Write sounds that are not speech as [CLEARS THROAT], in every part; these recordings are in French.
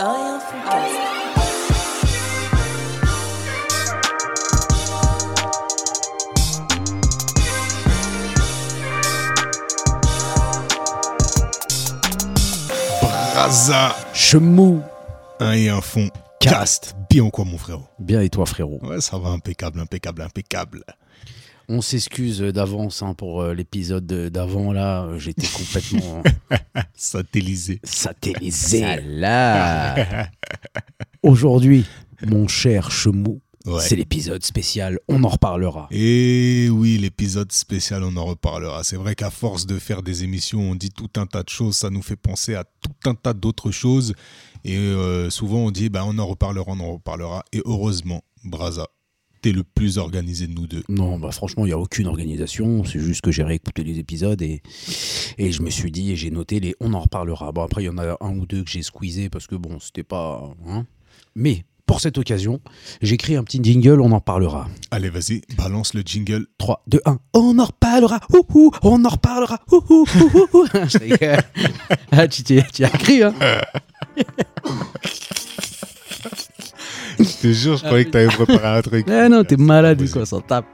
Un Foodcast. Braza, Chemou. un et un fond. Cast. Cast. Bien quoi, mon frérot? Bien et toi frérot? Ouais, ça va, impeccable, impeccable, impeccable. On s'excuse d'avance hein, pour euh, l'épisode de- d'avant là, euh, j'étais complètement [LAUGHS] Satellisé. satellisé là. [LAUGHS] Aujourd'hui, mon cher Chemou, Ouais. c'est l'épisode spécial, on en reparlera. Et oui, l'épisode spécial, on en reparlera. C'est vrai qu'à force de faire des émissions, on dit tout un tas de choses, ça nous fait penser à tout un tas d'autres choses. Et euh, souvent, on dit, bah, on en reparlera, on en reparlera. Et heureusement, Braza, t'es le plus organisé de nous deux. Non, bah franchement, il n'y a aucune organisation. C'est juste que j'ai réécouté les épisodes et, et je me suis dit et j'ai noté les on en reparlera. Bon, après, il y en a un ou deux que j'ai squeezé parce que bon, c'était pas. hein. Mais pour cette occasion, créé un petit jingle, on en parlera. Allez, vas-y, balance le jingle. 3, 2, 1, on en reparlera. On en reparlera. Ouh, ouh, ouh, ouh. [LAUGHS] Je rigole. [LAUGHS] ah, tu, t'y- tu as cru, hein [LAUGHS] te jure, je croyais que t'avais préparé un truc. Ah [LAUGHS] non, t'es malade ou Vas-y. quoi, ça tape.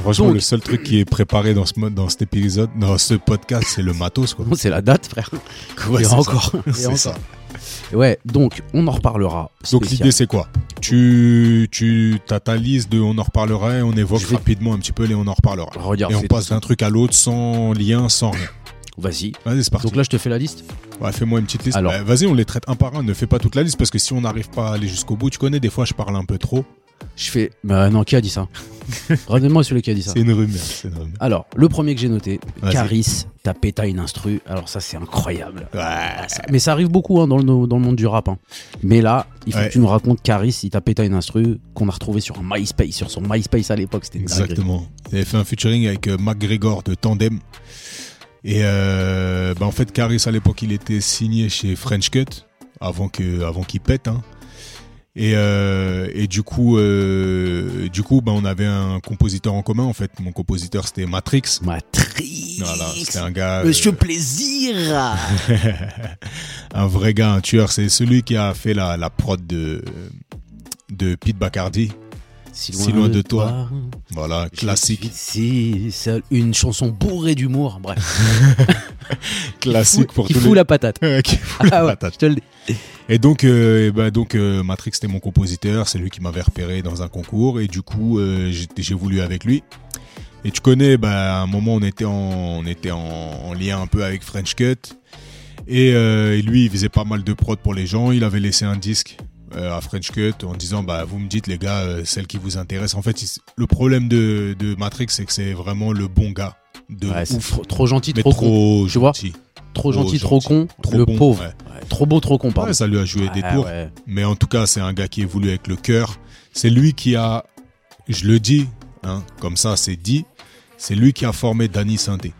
Franchement, Donc- le seul truc qui est préparé dans ce mode, dans cet épisode, dans ce podcast, c'est le matos, quoi. [LAUGHS] C'est la date, frère. [LAUGHS] Ouais, et c'est encore. ça. et C'est ça. Ouais, donc, on en reparlera. Donc l'idée c'est quoi? Tu tu t'as ta liste de on en reparlera et on évoque vais- rapidement un petit peu les on en reparlera. Regarde, et on passe d'un truc à l'autre sans lien, sans rien. Vas-y. Vas-y, c'est parti. Donc là, je te fais la liste. Ouais, fais-moi une petite liste. Alors. Bah, Vas-y, on les traite un par un. Ne fais pas toute la liste parce que si on n'arrive pas à aller jusqu'au bout, tu connais, des fois je parle un peu trop. Je fais. Bah non, qui a dit ça? [LAUGHS] Redonne-moi celui qui a dit ça. C'est une rumeur. C'est une rumeur. Alors, le premier que j'ai noté. Caris, t'as péta une instru. Alors, ça, c'est incroyable. Ouais. Ça- Mais ça arrive beaucoup hein, dans, le, dans le monde du rap. hein. Mais là, il faut Ouais. que tu nous racontes Caris, il t'a péta une instru qu'on a retrouvé sur un MySpace, sur son MySpace à l'époque. C'était. Exactement. Il avait fait un featuring avec euh, McGregor de Tandem. Et euh, bah, en fait, Caris à l'époque, il était signé chez French Cut avant que avant qu'il pète. hein. Et, euh, et du coup, euh, du coup, bah, on avait un compositeur en commun. En fait, mon compositeur c'était Matrix. Matrix. Voilà, c'était un gars, Monsieur Plaisir. [LAUGHS] un vrai gars, un tueur. C'est celui qui a fait la, la prod de de Pete Bacardi. Si Si loin de toi. Voilà, classique, Si, une chanson bourrée d'humour. Bref, [LAUGHS] classique pour qui tous fout les. la patate. [LAUGHS] Qui fout la Ah ouais, patate. je te le dis. Et donc, euh, et ben donc euh, Matrix c'était mon compositeur, c'est lui qui m'avait repéré dans un concours et du coup euh, j'ai voulu avec lui. Et tu connais, bah, à un moment on était en, on était en, en lien un peu avec French Cut et, euh, et lui il faisait pas mal de prod pour les gens. Il avait laissé un disque à French Cut en disant bah vous me dites les gars euh, celle qui vous intéresse. En fait le problème de, de Matrix c'est que c'est vraiment le bon gars de Ouais, ouf, trop, gentil, trop, con. trop tu vois. Trop gentil, trop gentil, con. trop le bon, pauvre. ouais. Ouais, trop beau, trop con, pardon. Ça lui a joué des tours. Mais en tout cas, c'est un gars qui est voulu avec le cœur. C'est lui qui a, je le dis, hein, comme ça c'est dit, c'est lui qui a formé Danny Sainté.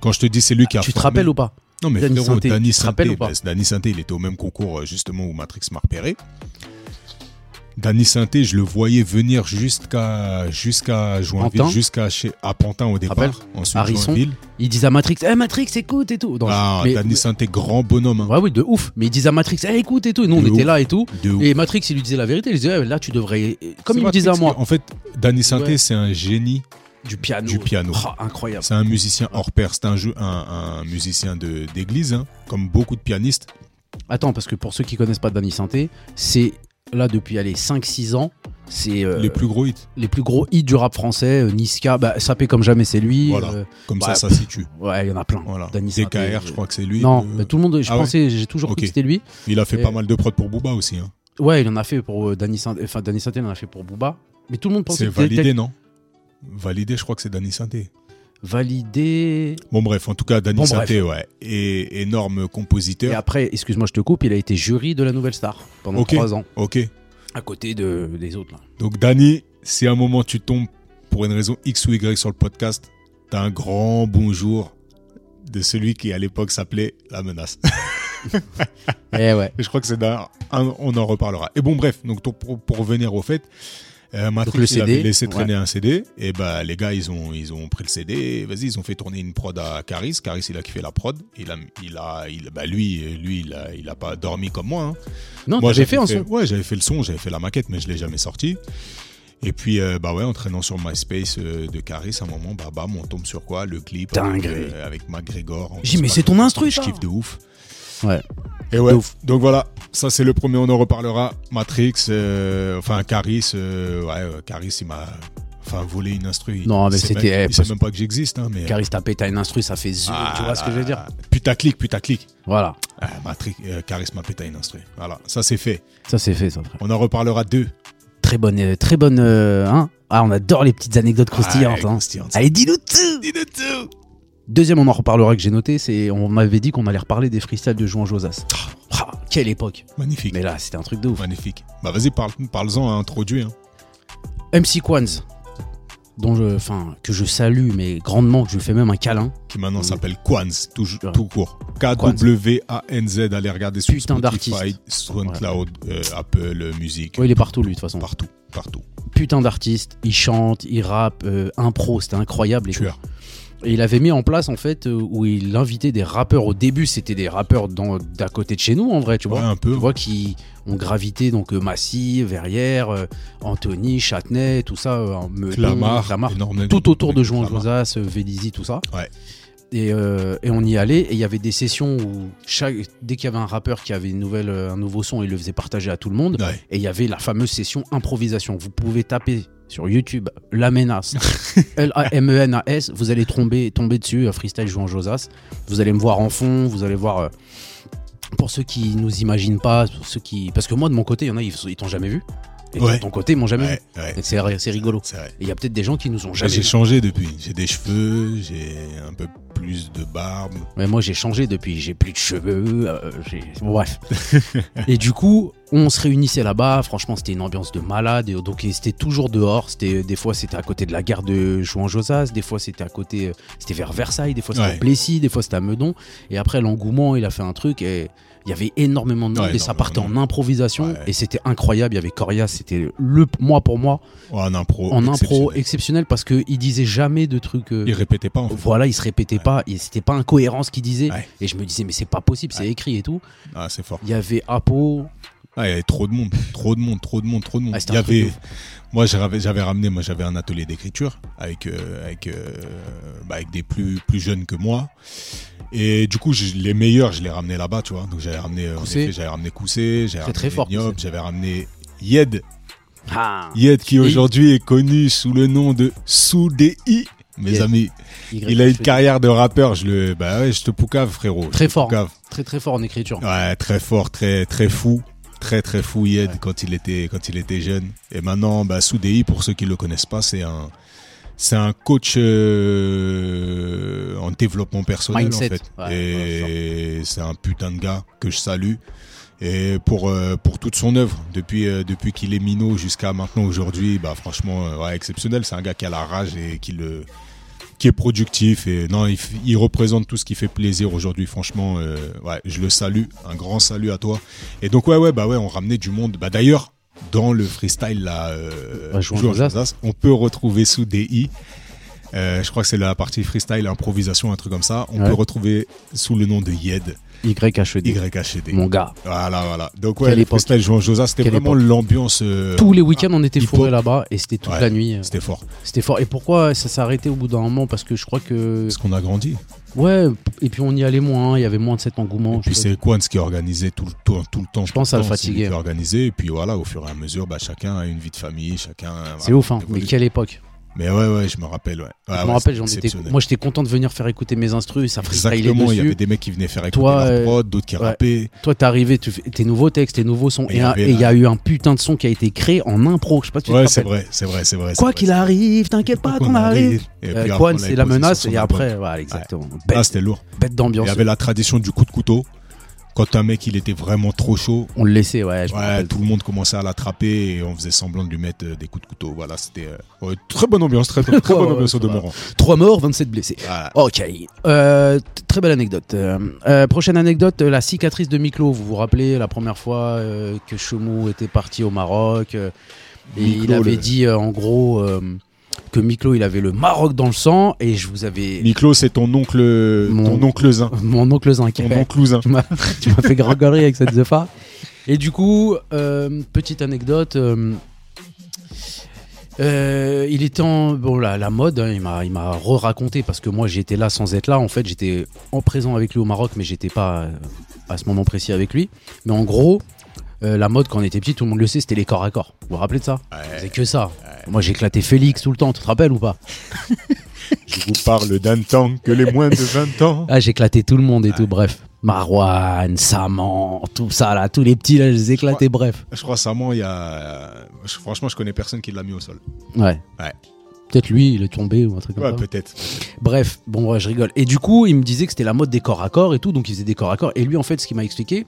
Quand je te dis c'est lui qui a Tu te formé... rappelles ou pas? Non mais Danny frérot, Sainté, Danny Sainté, ou pas Danny Sainté, il était au même concours euh, justement où Matrix m'a repéré. Danny Sainté, je le voyais venir jusqu'à jusqu'à Joinville, jusqu'à chez à Pantin au départ, Rappelle ensuite Harrison. Joinville. Il disait à Matrix, eh Matrix, écoute et tout. Non, Ah, mais- Danny Sainté, grand bonhomme, hein, Ouais, oui, de ouf. Mais il disait à Matrix, eh écoute et tout. Et nous, on était là et tout. de ouf. Et Matrix, il lui disait la vérité. Il disait, eh, là, tu devrais. Comme il me disait à moi, En fait, Danny Ouais. c'est un génie du piano. du piano. Oh, incroyable. C'est un musicien hors pair, c'est un, jeu, un, un musicien de- d'église, hein, comme beaucoup de pianistes. Attends, parce que pour ceux qui connaissent pas Danny Sainté, c'est là depuis allez 5-6 ans. C'est euh, les plus gros hits. les plus gros hits du rap français. euh, Niska, bah, Sapé comme jamais, c'est lui. Voilà. euh, Comme bah, ça, ça situe. [LAUGHS] ouais, il y en a plein. Voilà. DKR, je crois que c'est lui. Non, mais tout le monde, je ah ouais. pensais, j'ai toujours Ok. cru que c'était lui. Il a fait Et- pas mal de prod pour Booba aussi. Hein. Ouais, il en a fait pour Danny Sainté. Enfin, Danny Sainté, il en a fait pour Booba. Mais tout le monde pensait C'est validé, non? Validé, je crois que c'est Danny Sainté. validé. Bon, bref, en tout cas, Danny Bon, Sainté, ouais. Et énorme Et compositeur. après, excuse-moi, je te coupe, il a été jury de la Nouvelle Star pendant. 3 ans, Ok. à côté de, des autres. Là. Donc, Danny, si à un moment tu tombes pour une raison X ou Y sur le podcast, t'as un grand bonjour de celui qui à l'époque s'appelait La Menace. [LAUGHS] Eh ouais. Et je crois que c'est on en reparlera. Et bon, bref, donc pour- pour revenir au fait, Euh, Matrix, le il avait laissé ouais. traîner un CD. Et bah, les gars, ils ont, ils ont pris le CD. Vas-y, ils ont fait tourner une prod à Caris. Caris, il a kiffé la prod. Il a, il a, il, bah, lui, lui, il a, il a pas dormi comme moi. hein. Non, Moi, t'avais j'avais fait un son. Ouais, j'avais fait le son, j'avais fait la maquette, mais je l'ai jamais sorti. Et puis, euh, bah ouais, en traînant sur MySpace euh, de Caris, à un moment, bah, bam, on tombe sur quoi? Le clip avec, Dinguerie. euh, avec McGregor. J'ai dit, mais c'est ton instru, Je kiffe de ouf. Ouais. Et ouais, donc voilà, ça c'est le premier, on en reparlera. Matrix, euh, enfin Caris, euh, ouais, euh, Caris, il m'a enfin volé une instru. Non, mais c'était- même- eh, Il sait même pas que j'existe, hein, mais. Caris tapé, t'as une instru, ça fait zou, tu vois ce que je veux dire Putaclic, putaclic. Voilà. Ah, Matrix, euh, Caris m'a pété une instru. Voilà, ça c'est fait. Ça, c'est fait, ça, frère. On en reparlera deux. Très bonne, euh, très bonne, euh, hein Ah, on adore les petites anecdotes croustillantes, hein. croustillantes. Allez, dis-nous tout Dis-nous tout. Deuxième, on en reparlera que j'ai noté, c'est on m'avait dit qu'on allait reparler des freestyles de Jouan Josas. Ah, quelle époque Magnifique. Mais là, c'était un truc de ouf. Magnifique. Bah vas-y, parle, parle-en à introduire. hein. MC Quans, dont je, enfin, que je salue, mais grandement, que je lui fais même un câlin. Qui maintenant s'appelle Quans, tout, Ouais. tout court. K-W-A-N-Z. Allez regarder sur Putain Spotify. SoundCloud, euh, Apple Music. Ouais, il est partout, lui, de toute façon. Partout, partout. Putain d'artiste, il chante, il rappe, euh, impro, c'était incroyable. Et, tout. Et il avait mis en place, en fait, euh, où il invitait des rappeurs. Au début, c'était des rappeurs d'à côté de chez nous, en vrai, tu Ouais, vois. un peu. Tu vois qui ont gravité, donc euh, Massy, Verrières, euh, Anthony, Châtenay, tout ça, Clamart, tout autour de Clamart. Josas, Vélizy, tout ça. Ouais. Et, euh, et on y allait, et il y avait des sessions où chaque, dès qu'il y avait un rappeur qui avait une nouvelle, un nouveau son, il le faisait partager à tout le monde. Ouais. Et il y avait la fameuse session improvisation. Vous pouvez taper sur YouTube La Menace, [LAUGHS] L-A-M-E-N-A-S, vous allez tomber, tomber dessus, euh, freestyle jouant Josas. Vous allez me voir en fond, vous allez voir. euh, pour ceux qui nous imaginent pas, pour ceux qui. Parce que moi, de mon côté, il y en a, ils, ils t'ont jamais vu. Et Ouais. de ton côté, ils m'ont jamais Ouais, vu. ouais. Et C'est rigolo. Il y a peut-être des gens qui nous ont jamais J'ai changé depuis. J'ai des cheveux, j'ai un peu plus de barbe. Mais moi, j'ai changé depuis. J'ai plus de cheveux. euh, bref. [LAUGHS] et du coup, on se réunissait là-bas. Franchement, c'était une ambiance de malade. Et donc, c'était toujours dehors. C'était des fois, c'était à côté de la gare de Jouan-Josas. Des fois, c'était à côté. euh, C'était vers Versailles. Des fois, c'était à Plessis. Des fois, c'était à Meudon. Et après, l'engouement, il a fait un truc. Et il y avait énormément de monde. Ouais, et ça partait en improvisation. Ouais. Et c'était incroyable. Il y avait Corias. C'était le moi pour moi Ouais, en impro. en impro exceptionnel. exceptionnel parce que il disait jamais de trucs. euh, Il répétait pas en fait. voilà, il se répétait pas, et c'était pas incohérent ce qu'il disait. Et je me disais, mais c'est pas possible, c'est écrit et tout. Ah, c'est fort. Il y avait Apo, Ah, il y avait trop de monde, trop de monde, trop de monde, trop de monde. Ah, il y avait, moi j'avais, j'avais ramené, moi j'avais un atelier d'écriture avec, euh, avec, euh, bah, avec des plus, plus jeunes que moi. Et du coup, je- les meilleurs, je les ramenais là-bas, tu vois. Donc j'avais ramené, euh, en Koussé. effet, j'avais ramené Koussé, j'avais ramené très fort, Niop, Koussé. j'avais ramené Yed, ah, Yed qui aujourd'hui est connu sous le nom de Soudei. Mes Yed. amis, Y, il a une carrière de rappeur, je le, bah ouais, je te poucave, frérot. Très fort. poucave. très très fort en écriture. Ouais, très fort, très très fou, très très fou Yed Ouais. quand il était quand il était jeune. Et maintenant, bah, Soudei, pour ceux qui le connaissent pas, c'est un c'est un coach euh, en développement personnel Mindset. en fait. Ouais, et c'est un putain de gars que je salue. Et pour euh, pour toute son œuvre, depuis euh, depuis qu'il est minot jusqu'à maintenant aujourd'hui, bah franchement, euh, ouais, exceptionnel. C'est un gars qui a la rage et qui le qui est productif et non, il, il représente tout ce qui fait plaisir aujourd'hui. Franchement, euh, ouais, je le salue, un grand salut à toi. Et donc ouais, ouais, bah ouais, on ramenait du monde. Bah d'ailleurs, dans le freestyle là, euh, Ouais. Josas, on peut retrouver sous DI. Euh, je crois que c'est la partie freestyle, improvisation, un truc comme ça. On Ouais. peut retrouver sous le nom de Yed, YHD. YHD. Mon gars. Voilà, voilà. Donc ouais, Quelle le freestyle Jouan Josas, c'était vraiment l'ambiance. euh, Tous les week-ends, on était fourrés là-bas et c'était toute Ouais. la nuit. C'était fort. C'était fort. Et pourquoi ça s'est arrêté au bout d'un moment? Parce que je crois que. Parce qu'on a grandi. Ouais, et puis on y allait moins, il y avait moins de cet engouement. Et puis c'est Quans qui organisait tout le, tout, tout le temps. Je pense à le fatiguer. Et puis voilà, au fur et à mesure, bah, chacun a une vie de famille, chacun. C'est voilà, ouf, hein. Mais quelle époque Mais ouais, ouais, je me rappelle, ouais. Je ouais, me rappelle, j'en étais. Moi, j'étais content de venir faire écouter mes instrus, ça Exactement, il y avait des mecs qui venaient faire écouter Toi, leur euh, prod, d'autres qui ouais. rappaient. Toi, t'es arrivé, tu fais tes nouveaux textes, tes nouveaux sons, Et il y il a eu un putain de son qui a été créé en impro. Je sais pas si tu Ouais, c'est vrai, c'est vrai, c'est vrai. Quoi qu'il arrive, t'inquiète pas Quoi qu'on arrive. Et Euh, l'avait c'est la menace, et après, voilà, exactement. Ah, c'était lourd. bête Il d'ambiance. y avait la tradition du coup de couteau. Quand un mec il était vraiment trop chaud, On le laissait, ouais. je tout le monde commençait à l'attraper et on faisait semblant de lui mettre euh, des coups de couteau. Voilà, c'était euh, ouais, très bonne ambiance, très, très [LAUGHS] bonne ambiance au demeurant. Trois morts, 27 blessés. Voilà. Ok. Euh, très belle anecdote. Euh, prochaine anecdote, la cicatrice de Miklo. Vous vous rappelez la première fois que Chemou était parti au Maroc Et Miklo, il avait le- dit en gros que Miklo il avait le Maroc dans le sang et je vous avais Miklo, c'est ton oncle, Mon- ton oncle Zin. mon oncle Zinc. Ton oncle Zin. tu m'as fait gringoler avec cette zefa. Et du coup, euh, petite anecdote. euh, euh, il était en bon la, la mode, hein, il m'a il m'a re-raconté parce que moi j'étais là sans être là. En fait, j'étais en présent avec lui au Maroc, mais j'étais pas à ce moment précis avec lui. Mais en gros, euh, la mode quand on était petit, tout le monde le sait, c'était les corps à corps. Vous vous rappelez de ça C'est que ça. Moi j'ai éclaté Félix tout le temps. Tu te rappelles ou pas [LAUGHS] Je vous parle d'un temps que les moins de 20 ans. Ah, j'ai éclaté tout le monde et tout. Bref, Marwan, Saman, tout ça là, tous les petits là, je les ai éclatés. Bref. Je crois récemment, il y a. je- Franchement, je connais personne qui l'a mis au sol. Ouais. Ouais. Peut-être lui, il est tombé ou un truc comme Ouais, ça. peut-être. Bref, bon, ouais, je rigole. Et du coup, il me disait que c'était la mode des corps à corps et tout, donc il faisait des corps à corps. Et lui, en fait, ce qu'il m'a expliqué,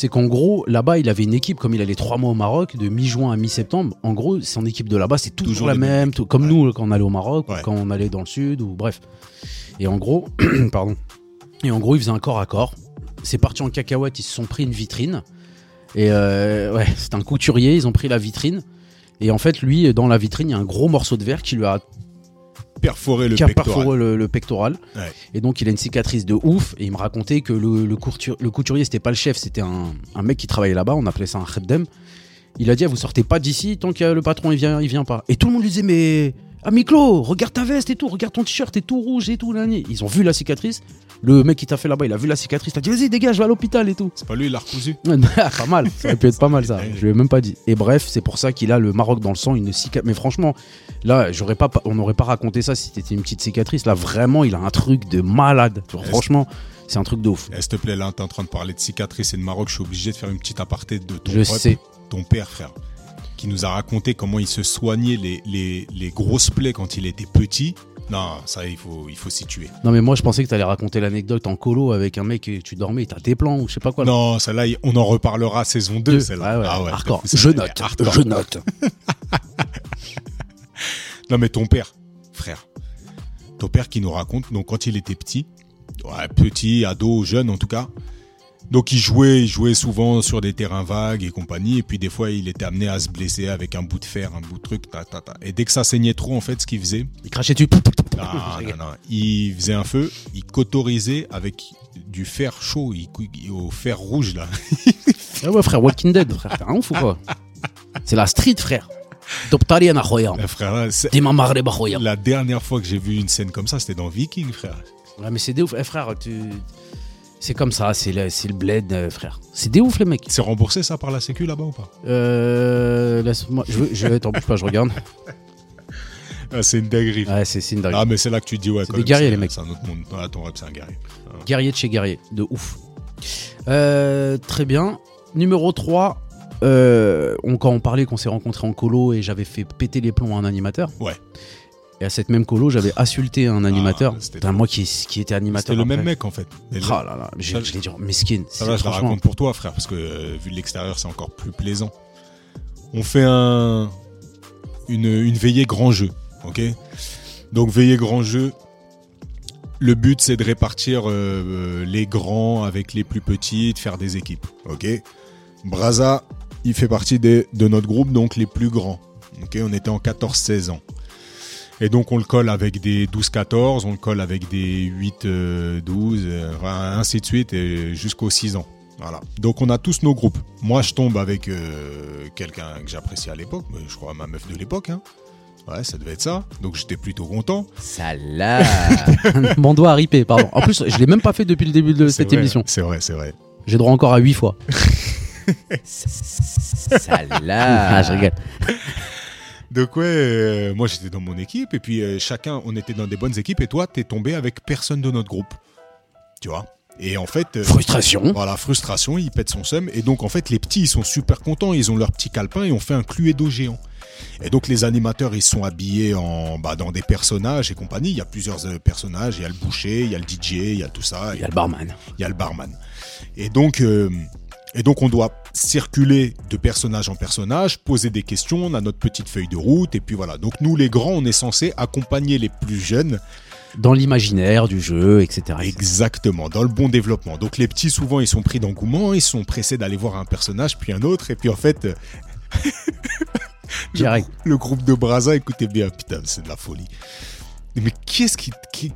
c'est qu'en gros, là-bas, il avait une équipe, comme il allait trois mois au Maroc, de mi-juin à mi-septembre. En gros, son équipe de là-bas, c'est toujours, Toujours la même, tout- comme Ouais. nous quand on allait au Maroc, Ouais. ou quand on allait dans le sud, ou bref. Et en gros, [CLEARS THROAT] pardon. Et en gros, il faisait un corps à corps. C'est parti en cacahuète, ils se sont pris une vitrine. Et euh, ouais, c'est un couturier, ils ont pris la vitrine. Et en fait, lui, dans la vitrine, il y a un gros morceau de verre qui lui a Le qui a pectoral. perforé le, le pectoral. Ouais. Et donc il a une cicatrice de ouf. Et il me racontait que le, le, courtu- le couturier, c'était pas le chef, c'était un, un mec qui travaillait là-bas. On appelait ça un khaddem. Il a dit ah, vous sortez pas d'ici tant que le patron il vient, il vient pas. Et tout le monde lui disait mais ah Miklo, regarde ta veste et tout, regarde ton t-shirt, t'es tout rouge et tout. Ils ont vu la cicatrice. Le mec qui t'a fait là-bas, il a vu la cicatrice. Il a dit vas-y dégage, je vais à l'hôpital et tout. C'est pas lui, il l'a recousu. [LAUGHS] pas mal, ça aurait pu être pas mal ça. [LAUGHS] Je lui ai même pas dit. Et bref, c'est pour ça qu'il a le Maroc dans le sang, une cicatrice. Mais franchement, là, j'aurais pas, on n'aurait pas raconté ça si c'était une petite cicatrice. Là, vraiment, il a un truc de malade. Genre, franchement, c'est un truc de ouf. Eh, S'il te plaît, là, t'es en train de parler de cicatrices et de Maroc. Je suis obligé de faire une petite aparté de ton Je sais. ton père, frère, qui nous a raconté comment il se soignait les, les, les grosses plaies quand il était petit. Non, ça, il faut, il faut s'y tuer. Non, mais moi, je pensais que t'allais raconter l'anecdote en colo avec un mec et tu dormais, t'as tes plans ou je sais pas quoi. là. Non, celle-là, on en reparlera saison 2, Deux. celle-là. Ouais, Ah ouais, hardcore. c'est- Je note. hardcore. Je note. [LAUGHS] Non, mais ton père, frère. Ton père qui nous raconte, donc quand il était petit, ouais, petit, ado, jeune en tout cas, donc il jouait, il jouait souvent sur des terrains vagues et compagnie, et puis des fois il était amené à se blesser avec un bout de fer, un bout de truc, ta, ta, ta. Et dès que ça saignait trop, en fait, ce qu'il faisait, Il crachait dessus. non, non, non, il faisait un feu, il cotorisait avec du fer chaud, il, il- au fer rouge là. [LAUGHS] Ah ouais, frère, Walking Dead, frère, t'es un ouf ou quoi? C'est la street, frère. Khoya. Eh, frère, la dernière fois que j'ai vu une scène comme ça, c'était dans Viking, frère. Ouais, mais c'est des ouf. Eh, frère, tu. C'est comme ça, c'est le, c'est le bled, euh, frère. C'est des ouf, les mecs. C'est remboursé ça par la Sécu là-bas ou pas Euh. Laisse-moi. Je, vais- je. T'en bouge pas, je regarde. [LAUGHS] Ah, C'est une dinguerie. Ouais, c'est c'est une dinguerie. Ah, mais c'est là que tu te dis, ouais, C'est quand des même, guerriers, les mecs. C'est un autre monde. Ah, ton rap, c'est un guerrier. Guerrier de chez guerrier, de ouf. Euh, très bien. Numéro 3. euh, on, quand on parlait qu'on s'est rencontrés en colo et j'avais fait péter les plombs à un animateur. Ouais. Et à cette même colo, j'avais insulté un animateur. c'était Putain, trop. moi qui, qui était animateur. C'était le même mec en fait. Mais Ah là là, je, Ça, l'ai dit, mesquine. Ça va, C'est je la franchement- raconte pour toi, frère, parce que euh, vu de l'extérieur, c'est encore plus plaisant. On fait un une, une veillée grand jeu, ok? Donc veillée grand jeu. Le but, c'est de répartir euh, euh, les grands avec les plus petits, de faire des équipes, ok? Braza, il fait partie des, de notre groupe, donc les plus grands. Ok, on était en 14-16 ans. Et donc on le colle avec des 12-14, on le colle avec des 8-12, euh, enfin, ainsi de suite, jusqu'aux 6 ans. Voilà. Donc on a tous nos groupes. Moi je tombe avec euh, quelqu'un que j'appréciais à l'époque, mais je crois ma meuf de l'époque. Hein. Ouais, ça devait être ça. Donc j'étais plutôt content. Salah [LAUGHS] Mon doigt a ripé, pardon. En plus, je l'ai même pas fait depuis le début de cette vrai, émission. C'est vrai, c'est vrai. J'ai droit encore à 8 fois. [LAUGHS] Salah. Ah, je rigole. [LAUGHS] Donc ouais, euh, moi j'étais dans mon équipe et puis euh, chacun, on était dans des bonnes équipes et toi t'es tombé avec personne de notre groupe. Tu vois? Et en fait... euh, Frustration. Voilà, frustration, il pète son seum. Et donc, en fait, les petits, ils sont super contents. Ils ont leur petit calepin et on fait un Cluedo géant. Et donc, les animateurs, ils sont habillés en, bah, dans des personnages et compagnie. Il y a plusieurs personnages. Il y a le boucher, il y a le DJ, il y a tout ça. Il y a le barman. il y a le barman. Et donc, et donc, on doit circuler de personnage en personnage, poser des questions. On a notre petite feuille de route. Et puis voilà. Donc, nous, les grands, on est censé accompagner les plus jeunes Dans l'imaginaire du jeu, etc. Exactement, dans le bon développement. Donc les petits, souvent, ils sont pris d'engouement, ils sont pressés d'aller voir un personnage, puis un autre, et puis en fait, euh, [LAUGHS] Direct. Le groupe de Braza, écoutez bien, putain, c'est de la folie. Mais qu'est-ce qui, qui-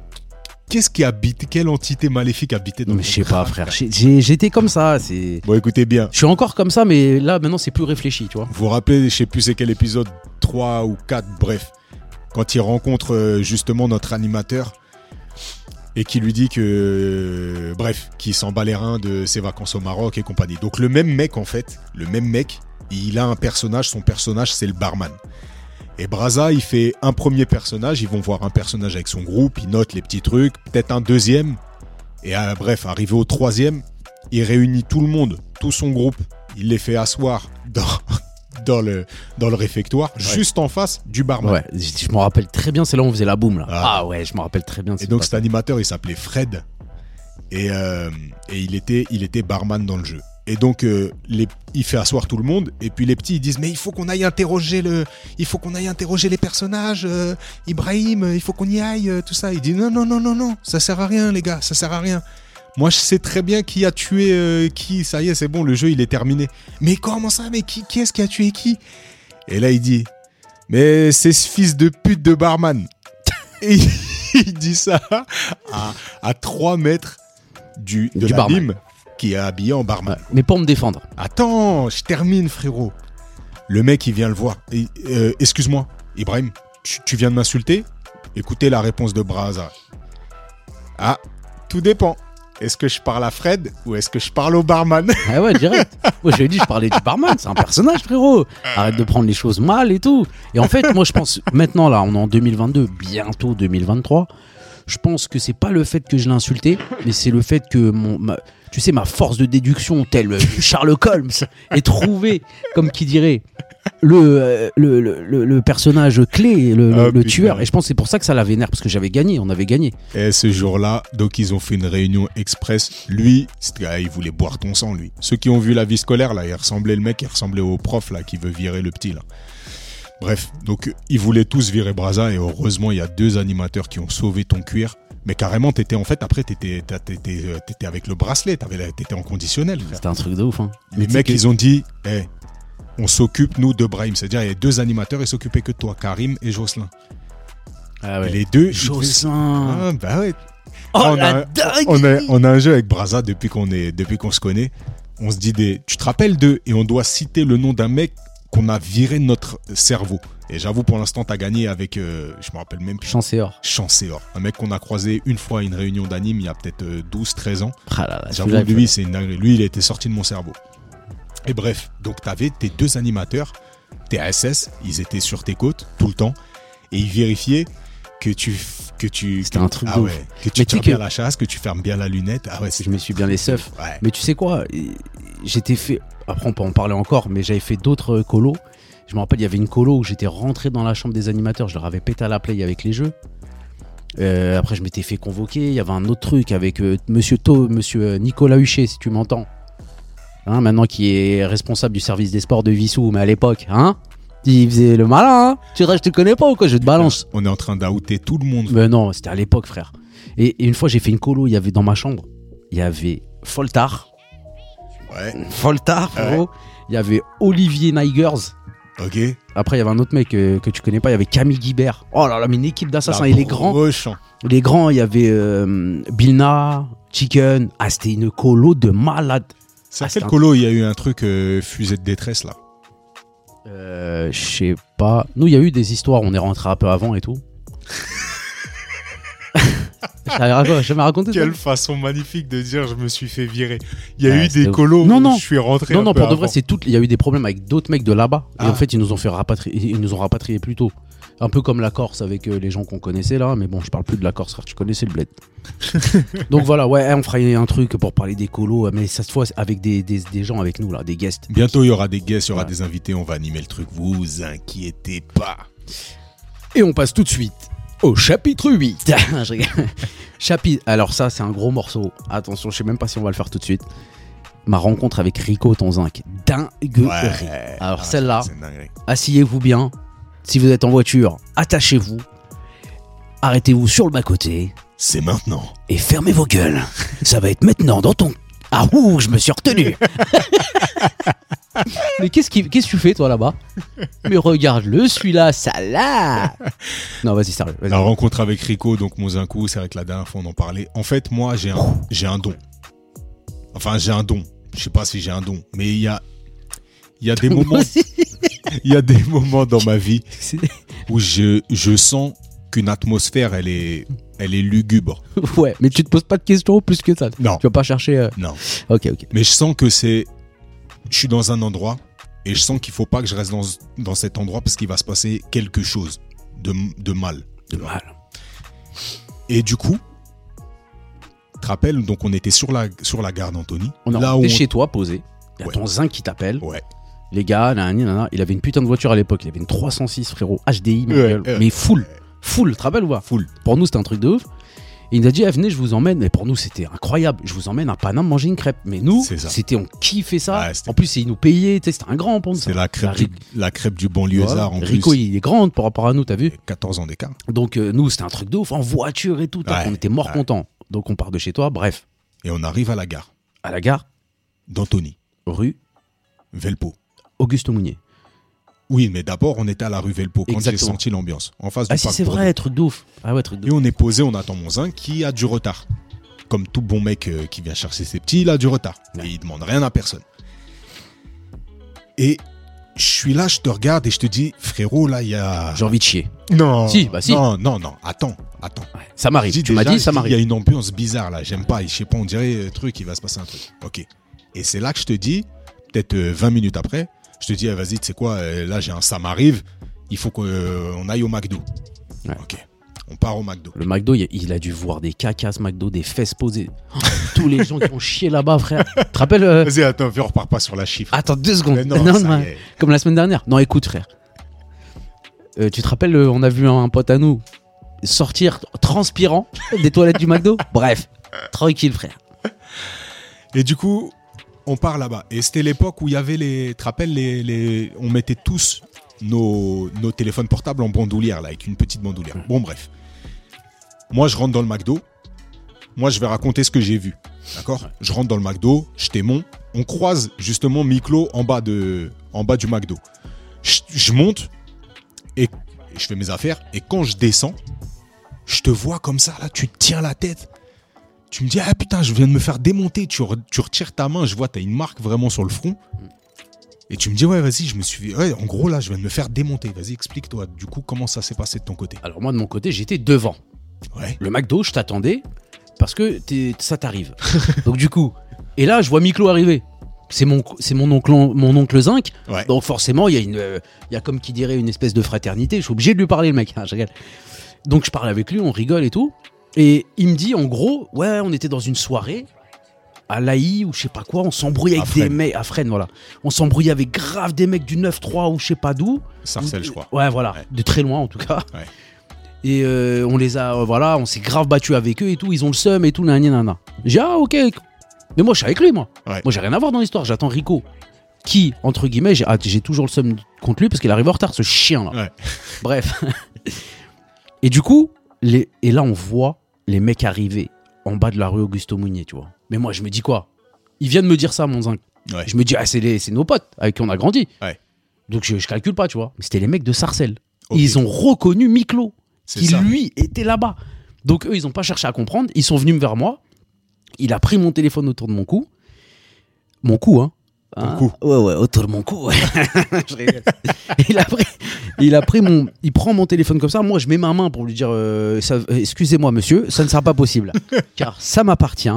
qu'est-ce qui habite, quelle entité maléfique habitait dans Mais je sais pas, frère. J'étais comme ça. C'est. Bon, écoutez bien. Je suis encore comme ça, mais là, maintenant, c'est plus réfléchi, tu vois. Vous vous rappelez, je sais plus c'est quel épisode, 3 ou 4, bref, quand il rencontre euh, justement notre animateur et qui lui dit que, euh, bref, qu'il s'en bat les reins de ses vacances au Maroc et compagnie. Donc le même mec, en fait, le même mec, il a un personnage, son personnage, c'est le barman. Et Braza, il fait un premier personnage, ils vont voir un personnage avec son groupe, il note les petits trucs, peut-être un deuxième, et euh, bref, arrivé au troisième, il réunit tout le monde, tout son groupe, il les fait asseoir dans, [LAUGHS] dans, le, dans le réfectoire, juste en face du barman. Ouais, je je me rappelle très bien, c'est là où on faisait la boum, là. Ah. Ah, ouais, je me rappelle très bien. Et donc cet animateur, il s'appelait Fred. Et, euh, et il, était, il était barman dans le jeu. Et donc, euh, les, il fait asseoir tout le monde. Et puis les petits, ils disent, mais il faut qu'on aille interroger le, il faut qu'on aille interroger les personnages. euh, Ibrahim, euh, il faut qu'on y aille, euh, tout ça. Il dit, non, non, non, non, non, ça sert à rien, les gars, ça sert à rien. Moi, je sais très bien qui a tué qui. Ça y est, c'est bon, le jeu, il est terminé. Mais comment ça Mais qui, qui est-ce qui a tué qui? Et là, il dit, mais c'est ce fils de pute de barman. [LAUGHS] Et il dit ça à, à 3 mètres du, de Du barman. Qui est habillé en barman. Ouais, Mais pour me défendre. Attends, je termine, frérot. Le mec, il vient le voir. Euh, Excuse-moi, Ibrahim, tu, tu viens de m'insulter? Écoutez la réponse de Braza. Ah, tout dépend. Est-ce que je parle à Fred ou est-ce que je parle au barman? [LAUGHS] Ah ouais, direct. [LAUGHS] Moi, je lui ai dit, je parlais du barman, c'est un personnage, frérot. Arrête de prendre les choses mal et tout. Et en fait, moi, je pense, maintenant, là, on est en 2022, bientôt 2023. Je pense que c'est pas le fait que je l'ai insulté, mais c'est le fait que mon, ma- tu sais, ma force de déduction, tel Sherlock Holmes, est trouvée, comme qui dirait, le, euh, le, le, le- le personnage clé, le, Ah, le tueur. Et je pense que c'est pour ça que ça la vénère, parce que j'avais gagné, on avait gagné. Et ce jour-là, donc ils ont fait une réunion express. Lui, il voulait boire ton sang, lui. Ceux qui ont vu la vie scolaire, là, il ressemblait le mec, il ressemblait au prof, là, qui veut virer le petit, là. Bref, donc ils voulaient tous virer Braza et heureusement, il y a deux animateurs qui ont sauvé ton cuir. Mais carrément, t'étais en fait, après, t'étais, euh, t'étais avec le bracelet, t'étais en conditionnel. C'était un truc de ouf. Hein. Les mecs, ils ont dit, eh, on s'occupe, nous, de Brahim. C'est-à-dire, il y a deux animateurs, ils s'occupaient que de toi, Karim et Jocelyn. Ah ouais. les deux, Jocelyn. Ah, bah ouais, Oh, on, la a, on, a, on a un jeu avec Braza depuis qu'on est depuis qu'on se connaît. On se dit des. Tu te rappelles d'eux? Et on doit citer le nom d'un mec qu'on a viré notre cerveau. Et j'avoue, pour l'instant, t'as gagné avec. euh, je me rappelle même plus. Chance et or. Chanceor. Un mec qu'on a croisé une fois à une réunion d'anime il y a peut-être 12-13 ans. Ah là là, J'avoue, lui, c'est une. Lui, il été sorti de mon cerveau. Et bref, donc t'avais tes deux animateurs, tes ASS, ils étaient sur tes côtes tout le temps et ils vérifiaient que tu que tu C'était un truc ah de ouf. ouais, que tu Mais tu sais tires bien que- la chasse, que tu fermes bien la lunette. Ah ouais, je me suis bien les seufs. Ouais. Mais tu sais quoi J'étais fait. Après, on peut en parler encore, mais j'avais fait d'autres euh, colos. Je me rappelle, il y avait une colo où j'étais rentré dans la chambre des animateurs. Je leur avais pété à la play avec les jeux. Euh, après, je m'étais fait convoquer. Il y avait un autre truc avec euh, Monsieur To, Monsieur euh, Nicolas Huchet, si tu m'entends. Hein, maintenant qui est responsable du service des sports de Vissou, mais à l'époque, hein Il faisait le malin, hein Tu je te connais pas ou quoi? Je te balance. On est en train d'outer tout le monde. Mais non, c'était à l'époque, frère. Et, et une fois, j'ai fait une colo. Il y avait dans ma chambre, il y avait Foltar. Ouais. Foltar, frérot. Il y avait Olivier Nigers. Ok. Après, il y avait un autre mec euh, que tu connais pas. Il y avait Camille Guibert. Oh là là, mais une équipe d'assassins. Et les grands, Rechant. les grands, il y avait euh, Bilna, Chicken. Ah, c'était une colo de malade. C'est Ah, à c'est quel colo il y a eu un truc euh, fusée de détresse là? Euh, Je sais pas. Nous, il y a eu des histoires. On est rentré un peu avant et tout. [LAUGHS] J'avais raconté- Quelle façon magnifique de dire je me suis fait virer. Il y a Ouais, eu des colos Non, où non. je suis rentré Non, un non, peu pour de vrai, c'est tout. Il y a eu des problèmes avec d'autres mecs de là-bas. Et Ah. en fait, ils nous ont fait rapatrier. Ils nous ont rapatriés plus tôt. Un peu comme la Corse avec euh, les gens qu'on connaissait là. Mais bon, je parle plus de la Corse, frère. Tu connaissais le bled. [LAUGHS] Donc voilà, ouais, on fera un truc pour parler des colos. Mais cette fois, avec des, des, des gens avec nous là, des guests. Bientôt il y aura des guests, il y aura Ouais. des invités, on va animer le truc. Vous inquiétez pas. Et on passe tout de suite au chapitre 8. [LAUGHS] Je rigole. chapitre. Alors, ça, c'est un gros morceau. Attention, je sais même pas si on va le faire tout de suite. Ma rencontre avec Rico Tonzinc. Dinguerie. Alors, Ah, celle-là, asseyez-vous bien. Si vous êtes en voiture, attachez-vous. Arrêtez-vous sur le bas-côté C'est maintenant. et fermez vos gueules. Ça va être maintenant dans ton. Ah ouh, je me suis retenu. [LAUGHS] Mais qu'est-ce qui- qu'est-ce que tu fais toi là-bas? Mais regarde-le, celui-là, ça là Non, vas-y, sérieux. vas-y. La rencontre avec Rico, donc Mozinkou, c'est vrai que la dernière fois on en parlait. En fait, moi, j'ai un, j'ai un don. Enfin, j'ai un don. Je sais pas si j'ai un don, mais il y a, il y a [LAUGHS] des moments, [LAUGHS] il y a des moments dans ma vie où je, je sens qu'une atmosphère, elle est, elle est lugubre. ouais, mais tu te poses pas de questions plus que ça. Non, Tu vas pas chercher. euh, non. Ok, ok. Mais je sens que c'est, je suis dans un endroit et je sens qu'il faut pas que je reste dans, dans cet endroit parce qu'il va se passer quelque chose de, de mal. De mal. Et du coup, tu te rappelles, donc on était sur la, sur la gare d'Antony. On Là est où on- chez toi posé. Il y a Ouais. ton zinc qui t'appelle. Ouais. Les gars, il avait une putain de voiture à l'époque. Il avait une 306, frérot. HDI, ma gueule. mais full. Full, tu te rappelles ou pas Full. Pour nous, c'était un truc de ouf. Et il nous a dit, eh, venez, je vous emmène. Mais pour nous, c'était incroyable. Je vous emmène à Paname manger une crêpe. Mais nous, c'était, on kiffait ça. Ouais, en plus, il nous payait. C'était un grand pour nous. C'est la crêpe, La du, la crêpe du banlieusard Voilà. en Rico, plus. il est grand par rapport à nous, t'as vu 14 ans d'écart. Donc, euh, nous, c'était un truc de ouf. En voiture et tout. Ouais, on était mort ouais. contents. Donc, on part de chez toi. Bref, Et on arrive à la gare à la gare, d'Antony, rue Velpo. Auguste Mounier. Oui, mais d'abord, on était à la rue Velpo quand j'ai senti l'ambiance. En face Ah, du si, c'est vrai, truc de ouf. Ah ouais, truc de Et on est posé, on attend mon zinc qui a du retard. Comme tout bon mec euh, qui vient chercher ses petits, il a du retard. Ouais. Et il demande rien à personne. Et je suis là, je te regarde et je te dis, frérot, là, il y a. J'ai envie de chier. Non. Si, bah si. Non, non, non, attends, attends. Ouais, Ça m'arrive. Tu m'as dit, ça dis, Il y a m'arrive. une ambiance bizarre là, j'aime pas. Je sais pas, on dirait euh, truc, il va se passer un truc. Ok. Et c'est là que je te dis, peut-être euh, 20 minutes après, je te dis, eh, vas-y, tu sais quoi, euh, là j'ai un ça m'arrive, il faut qu'on aille au McDo. Ouais. Ok. On part au McDo. Le McDo, il, a dû voir des cacas McDo, des fesses posées. Oh, tous les gens qui ont chié là-bas, frère. Tu te rappelles euh, Vas-y, attends, viens, on repart pas sur la chiffre. Attends deux secondes. Mais non, Non, non, est. comme la semaine dernière. Non, écoute, frère. Euh, tu te rappelles, euh, on a vu un pote à nous sortir transpirant des toilettes du McDo? Bref, tranquille, frère. Et du coup, on part là-bas. Et c'était l'époque où il y avait les. Tu te rappelles, les, les, on mettait tous nos, nos téléphones portables en bandoulière, là, avec une petite bandoulière. Bon, bref. Moi, je rentre dans le McDo. Moi, je vais raconter ce que j'ai vu. D'accord Je rentre dans le McDo, je t'aimons. On croise justement Miklo en bas, de, en bas du McDo. Je, je monte et je fais mes affaires. Et quand je descends, je te vois comme ça, là, tu tiens la tête. Tu me dis, ah putain, je viens de me faire démonter. Tu, re- tu retires ta main, je vois, t'as une marque vraiment sur le front. Et tu me dis, ouais, vas-y, je me suis. Ouais, en gros, là, je viens de me faire démonter. Vas-y, explique-toi. Du coup, comment ça s'est passé de ton côté? Alors, moi, de mon côté, j'étais devant. Ouais. Le McDo, je t'attendais parce que ça t'arrive. [LAUGHS] Donc, du coup, et là, je vois Miklo arriver. C'est mon, c'est mon oncle, mon oncle Zinc. Ouais. Donc forcément, il y a une, euh, y a comme qui dirait une espèce de fraternité. Je suis obligé de lui parler, le mec. [LAUGHS] Je rigole. Donc je parle avec lui, on rigole et tout. Et il me dit, en gros, ouais, on était dans une soirée à l'AI ou je sais pas quoi, on s'embrouillait À avec des mecs, à Fresnes, voilà. On s'embrouillait avec grave des mecs du 9-3 ou je sais pas d'où. Sarcelles, je crois. Ouais, voilà, Ouais. de très loin en tout cas. Ouais. Et euh, on les a, euh, voilà, on s'est grave battu avec eux et tout. Ils ont le seum et tout, nanana. nanana. J'ai dit, ah ok. Mais moi, je suis avec lui, moi. Ouais. Moi, j'ai rien à voir dans l'histoire. J'attends Rico. Qui, entre guillemets, j'ai ah, j'ai toujours le seum contre lui parce qu'il arrive en retard, ce chien là. Ouais. Bref. [LAUGHS] et du coup, les, et là, on voit les mecs arriver en bas de la rue Augusto Mounier, tu vois. Mais moi, je me dis quoi? Il vient de me dire ça, mon zinc. Ouais. Je me dis, ah, c'est les- c'est nos potes avec qui on a grandi. Ouais. Donc, je, je calcule pas, tu vois. Mais c'était les mecs de Sarcelles. Ils ont reconnu Miklo, C'est qui ça. lui était là-bas. Donc, eux, ils ont pas cherché à comprendre. Ils sont venus vers moi. Il a pris mon téléphone autour de mon cou. Mon cou, hein. Hein cou. Ouais, ouais, autour de mon cou. ouais. [LAUGHS] Je rigole. il a pris, il a pris mon, il prend mon téléphone comme ça. Moi, je mets ma main pour lui dire, euh, euh, excusez-moi, monsieur, ça ne sera pas possible, [LAUGHS] car ça m'appartient.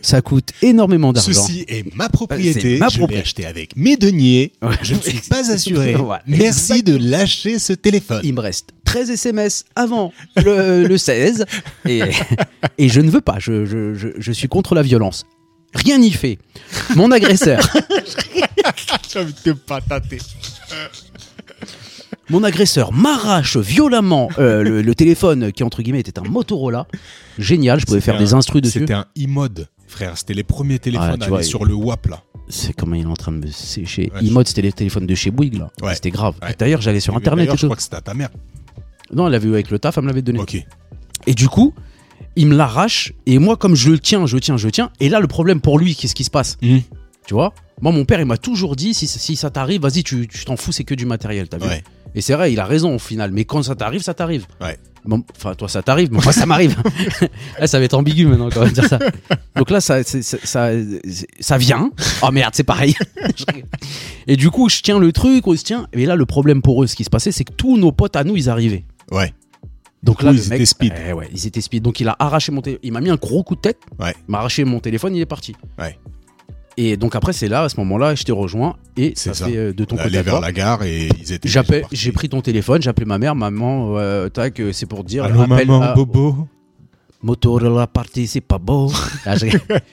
Ça coûte énormément d'argent. Ceci est ma propriété. C'est ma je l'ai acheté avec mes deniers. Ouais. Je ne suis pas assuré. [LAUGHS] Voilà. Merci de lâcher ce téléphone. Il me reste 13 SMS avant le, le 16 et, et je ne veux pas. Je, je- je- je suis contre la violence. Rien n'y fait. Mon agresseur, [LAUGHS] J'ai envie de te patater. mon agresseur m'arrache violemment euh, le, le téléphone qui entre guillemets était un Motorola. Génial, je pouvais faire des instrus dessus. C'était un e-mode, frère. C'était les premiers téléphones Ah, tu à vois, aller il- sur le WAP, là. C'est comment il est en train de me sécher. Ouais, E-mode, c'était les téléphones de chez Bouygues là. Ouais. C'était grave. Ouais. D'ailleurs, j'allais sur internet et je tout. crois que c'était à ta mère. Non, elle l'avait eu avec le taf, elle me l'avait donné. Ok. Et du coup, il me l'arrache. Et moi, comme je le tiens, je tiens, je tiens. Et là, le problème pour lui, qu'est-ce qui se passe Mhm. Tu vois? Moi, mon père, il m'a toujours dit si, si ça t'arrive, vas-y, tu t'en fous, c'est que du matériel, t'as vu? Ouais. Et c'est vrai, il a raison au final. Mais quand ça t'arrive, ça t'arrive. Ouais. Enfin, toi, ça t'arrive, mais moi, ça m'arrive. [LAUGHS] là, ça va être ambigu maintenant quand on va dire ça. Donc là, ça, c'est- ça, ça vient. Oh merde, c'est pareil. [LAUGHS] Et du coup, je tiens le truc, on se tient. Et là, le problème pour eux, ce qui se passait, c'est que tous nos potes à nous, ils arrivaient. Ouais. Donc là, le ils mec- étaient speed. Eh ouais, ils étaient speed. Donc il a arraché mon téléphone. Il m'a mis un gros coup de tête. Ouais. Il m'a arraché mon téléphone, il est parti. Ouais. Et donc après, c'est là, à ce moment-là, je t'ai rejoint. Et ça, ça. fait euh, de ton On côté. allait à vers la gare et ils étaient. J'ai pris ton téléphone, j'ai appelé ma mère, maman, euh, tac, euh, c'est pour dire. Allô, maman, à- Bobo. moto de la partie, c'est pas beau. [LAUGHS] Ah,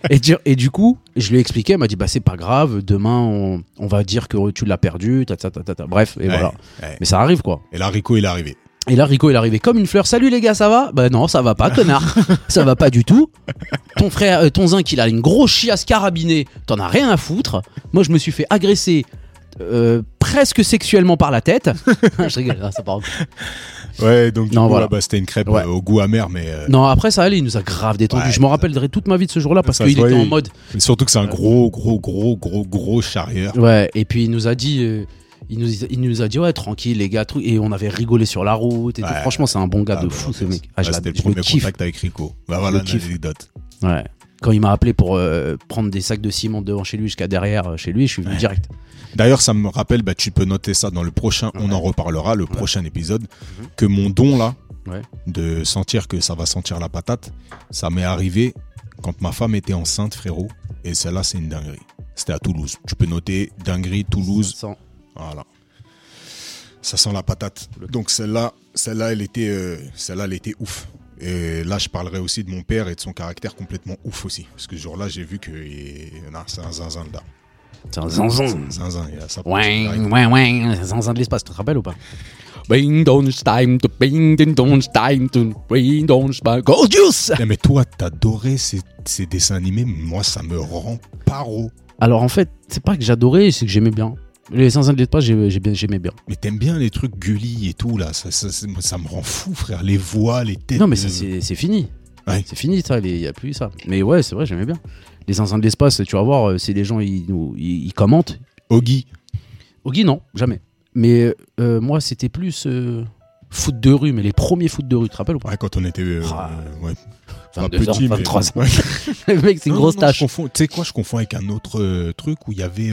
et, du, et du coup, je lui ai expliqué, elle m'a dit, bah c'est pas grave, demain on, on va dire que tu l'as perdu, ta, ta, ta, ta, ta. bref, et Ouais, voilà. ouais. Mais ça arrive quoi. Et là, Rico, il est arrivé. Et là, Rico, il est arrivé comme une fleur. Salut les gars, ça va? Bah non, ça va pas, connard. [LAUGHS] ça va pas du tout. Ton frère, euh, ton zinc, il a une grosse chiasse carabinée. T'en as rien à foutre. Moi, je me suis fait agresser euh, presque sexuellement par la tête. [LAUGHS] je rigole, ça part en- Ouais, donc du Non, coup, voilà. là, bah, c'était une crêpe Ouais. euh, au goût amer, mais euh, Non, après ça allait, il nous a grave détendu. Ouais, je m'en rappellerai toute ma vie de ce jour-là parce qu'il était en mode. mais surtout que c'est un gros, gros, gros, gros, gros charrieur. Ouais, et puis il nous a dit. Il nous, il nous a dit ouais tranquille les gars et on avait rigolé sur la route et tout. Ouais. franchement c'est un bon gars Ah, de bah, fou ce mec ah, C'était le premier kiffe contact avec Rico. Bah voilà l'anecdote. Ouais. Quand il m'a appelé pour euh, prendre des sacs de ciment devant chez lui jusqu'à derrière euh, chez lui, je suis venu direct. D'ailleurs, ça me rappelle, bah, tu peux noter ça dans le prochain, on en reparlera, le prochain épisode, que mon don là, de sentir que ça va sentir la patate, ça m'est arrivé quand ma femme était enceinte, frérot, et celle-là, c'est une dinguerie. C'était à Toulouse. Tu peux noter dinguerie, Toulouse, Sans- voilà. Ça sent la patate. Donc celle-là, celle-là, elle était, euh, celle-là, elle était ouf. Et là, je parlerai aussi de mon père et de son caractère complètement ouf aussi. Parce que ce jour-là, j'ai vu que non, c'est un zinzin le gars. C'est un zinzin. C'est un zinzin. Ouais, ouais, ouais, zinzin de l'espace, tu te rappelles ou pas? Bing don't time to bing ding don't time to bing don't gorgeous. Eh, mais toi, t'adorais ces, ces dessins animés. Moi, ça me rend paro. Alors en fait, c'est pas que j'adorais, c'est que j'aimais bien. Les zinzins de bien- j'aimais bien. Mais t'aimes bien les trucs Gulli et tout, là. Ça, ça, ça- moi, ça me rend fou, frère. Les voix, les têtes. Non mais ça euh, c'est c'est fini. Ouais. C'est fini ça, il y a plus ça. Mais ouais, c'est vrai, j'aimais bien. Les zinzins de l'espace, tu vas voir, euh, c'est les gens ils, nous- ils, ils commentent. Oggy. Ogi non, jamais. Mais euh, moi c'était plus euh, foot de rue, mais les premiers foot de rue, tu te rappelles ou pas? Ouais, quand on était. euh, Ah. euh, ouais. Pas 22 ans, petit, mais- 23 ans. Ouais. [LAUGHS] Le mec, c'est une Non, grosse non, tâche. Tu sais quoi, je confonds avec un autre euh, truc où il y avait.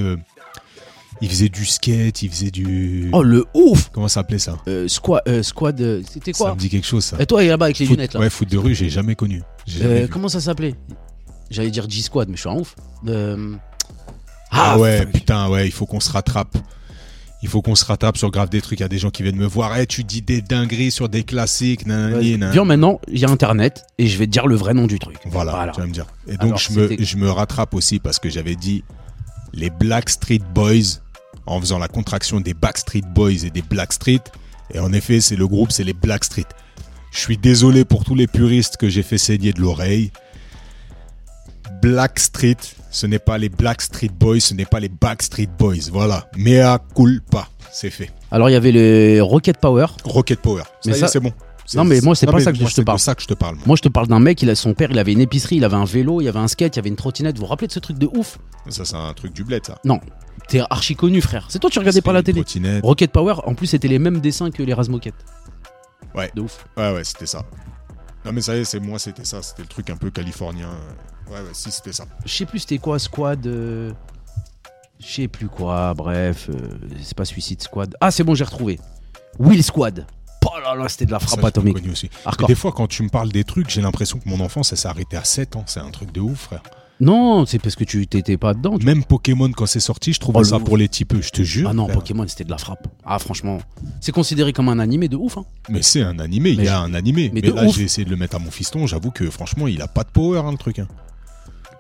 Il faisait du skate, il faisait du. Oh le ouf Comment ça s'appelait ça? Euh, squad, euh, squad, euh, c'était Ça quoi? me dit quelque chose, ça. Et toi, il est là-bas avec les Foot- lunettes là? Ouais, foot de rue, j'ai jamais connu. J'ai jamais vu. comment ça s'appelait? J'allais dire G-Squad, mais je suis un ouf. Euh, Ah, ouais, fuck. putain, ouais, il faut qu'on se rattrape. Il faut qu'on se rattrape sur grave des trucs. Il y a des gens qui viennent me voir. Eh, tu dis des dingueries sur des classiques. nanani, Vas-y. nanana. Viens maintenant, il y a internet et je vais te dire le vrai nom du truc. Voilà, tu vas me dire. Et donc, Alors, je, me, c'était- je me rattrape aussi parce que j'avais dit les Black Street Boys en faisant la contraction des Backstreet Boys et des Black Street. Et en effet, c'est le groupe, c'est les Black Street. Je suis désolé pour tous les puristes que j'ai fait saigner de l'oreille. Black Street, ce n'est pas les Black Street Boys, ce n'est pas les Backstreet Boys. Voilà. Mea culpa. C'est fait. Alors il y avait les Rocket Power. Rocket Power. Ça Mais y est, ça- c'est bon. Non, mais moi, c'est pas ça que je te parle. de ça que je te parle. moi. Je te parle d'un mec, il a son père, il avait une épicerie, il avait un vélo, il y avait un skate, il y avait une trottinette. Vous vous rappelez de ce truc de ouf? Ça, c'est un truc du bled, ça. Non, t'es archi connu frère. C'est toi tu regardais pas la télé. Rocket Power, en plus c'était les mêmes dessins que les Razmoket. Ouais. De ouf. Ouais, ouais, c'était ça. Non, mais ça y est, c'est moi, c'était ça. C'était le truc un peu californien. Ouais, ouais, si, c'était ça. Je sais plus c'était quoi Squad. euh, Je sais plus quoi, bref. euh, C'est pas Suicide Squad. Ah c'est bon, j'ai retrouvé. Will Squad. Oh là là, c'était de la Ça, frappe atomique. aussi. Des fois, quand tu me parles des trucs, j'ai l'impression que mon enfance, elle s'est arrêtée à 7 ans. C'est un truc de ouf, frère. Non, c'est parce que tu t'étais pas dedans. Même Pokémon, quand c'est sorti, je trouvais Oh, ça pour les typeux, je te jure. Ah non, frère. Pokémon c'était de la frappe. Ah franchement, c'est considéré comme un animé de ouf. Hein. Mais c'est un animé, il y a un animé. mais là, j'ai essayé de le mettre à mon fiston. J'avoue que franchement, il a pas de power, hein, le truc. hein.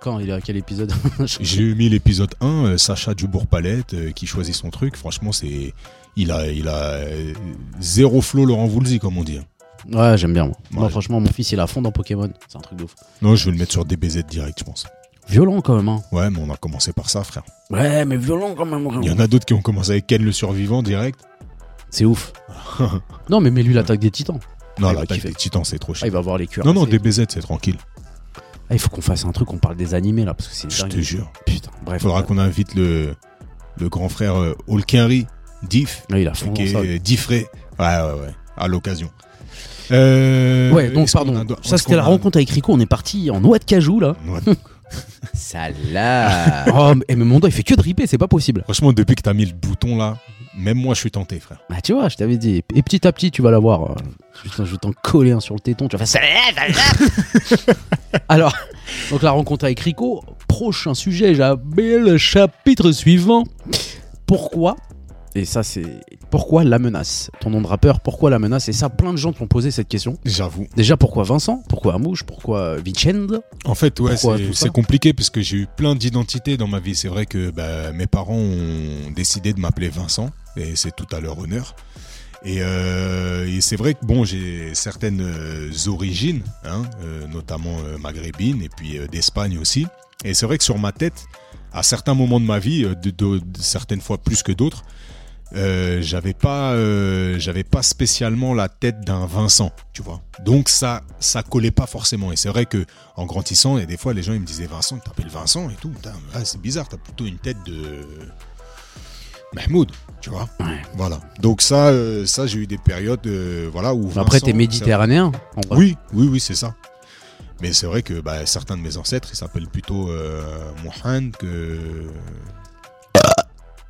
Quand il est à quel épisode [LAUGHS] J'ai mis l'épisode 1, euh, Sacha Dubourg-Palette, euh, qui choisit son truc. Franchement, c'est. Il a, il a euh, zéro flow Laurent Voulzy, comme on dit. hein. Ouais, j'aime bien moi. Moi franchement, mon fils il est à fond dans Pokémon. C'est un truc de ouf. Non, je vais le mettre sur DBZ direct, je pense. Violent quand même. Hein. Ouais, mais on a commencé par ça, frère. Ouais, mais violent quand même. Il y en a d'autres qui ont commencé avec Ken le survivant direct. C'est ouf. [LAUGHS] non, mais, mais lui l'attaque des titans. Non, il va l'attaque des titans, c'est trop Ah, cher. il va voir les cuirassés. non, non, DBZ, c'est tranquille. Ah, il faut qu'on fasse un truc, on parle des animés là, parce que c'est Je te jure. Putain, bref. Faudra qu'on invite le, le grand frère euh, Olkinry, Diff, il a fond qui ça. est Diffré. Ouais, ouais, ouais. À l'occasion. Euh, Ouais, donc pardon. Ça, c'était la a- rencontre avec Rico. On est parti en noix de cajou là. [LAUGHS] Salade. oh, mais mon doigt, il fait que de ripper, c'est pas possible. Franchement, depuis que t'as mis le bouton là, même moi je suis tenté, frère. Bah, tu vois, je t'avais dit. Et petit à petit, tu vas l'avoir. euh, Putain, je vais t'en coller un sur le téton. Tu vas faire. Alors, donc la rencontre avec Rico. Prochain sujet, j'appelle le chapitre suivant. Pourquoi Et ça, c'est. Pourquoi la menace? Ton nom de rappeur, pourquoi la menace? Et ça, plein de gens t'ont posé cette question. J'avoue. Déjà, pourquoi Vincent? Pourquoi Amouche? Pourquoi Vicenzo En fait, ouais, c'est- compliqué parce que j'ai eu plein d'identités dans ma vie. C'est vrai que bah, mes parents ont décidé de m'appeler Vincent et c'est tout à leur honneur. Et, euh, et c'est vrai que bon, j'ai certaines euh, origines, hein, euh, notamment maghrébines et puis d'Espagne aussi. Et c'est vrai que sur ma tête, à certains moments de ma vie, de, de- de- certaines fois plus que d'autres, euh, j'avais pas, euh, j'avais pas spécialement la tête d'un Vincent, tu vois. Donc ça, ça collait pas forcément. Et c'est vrai que en grandissant, et des fois les gens ils me disaient Vincent, tu t'appelles Vincent et tout. Ah, c'est bizarre, t'as plutôt une tête de Mahmoud, tu vois. Ouais. Voilà. Donc ça, euh, ça j'ai eu des périodes, voilà où. Après, Vincent, t'es méditerranéen. en vrai. Oui, oui, oui, c'est ça. Mais c'est vrai que bah, certains de mes ancêtres, ils s'appellent plutôt Mohamed que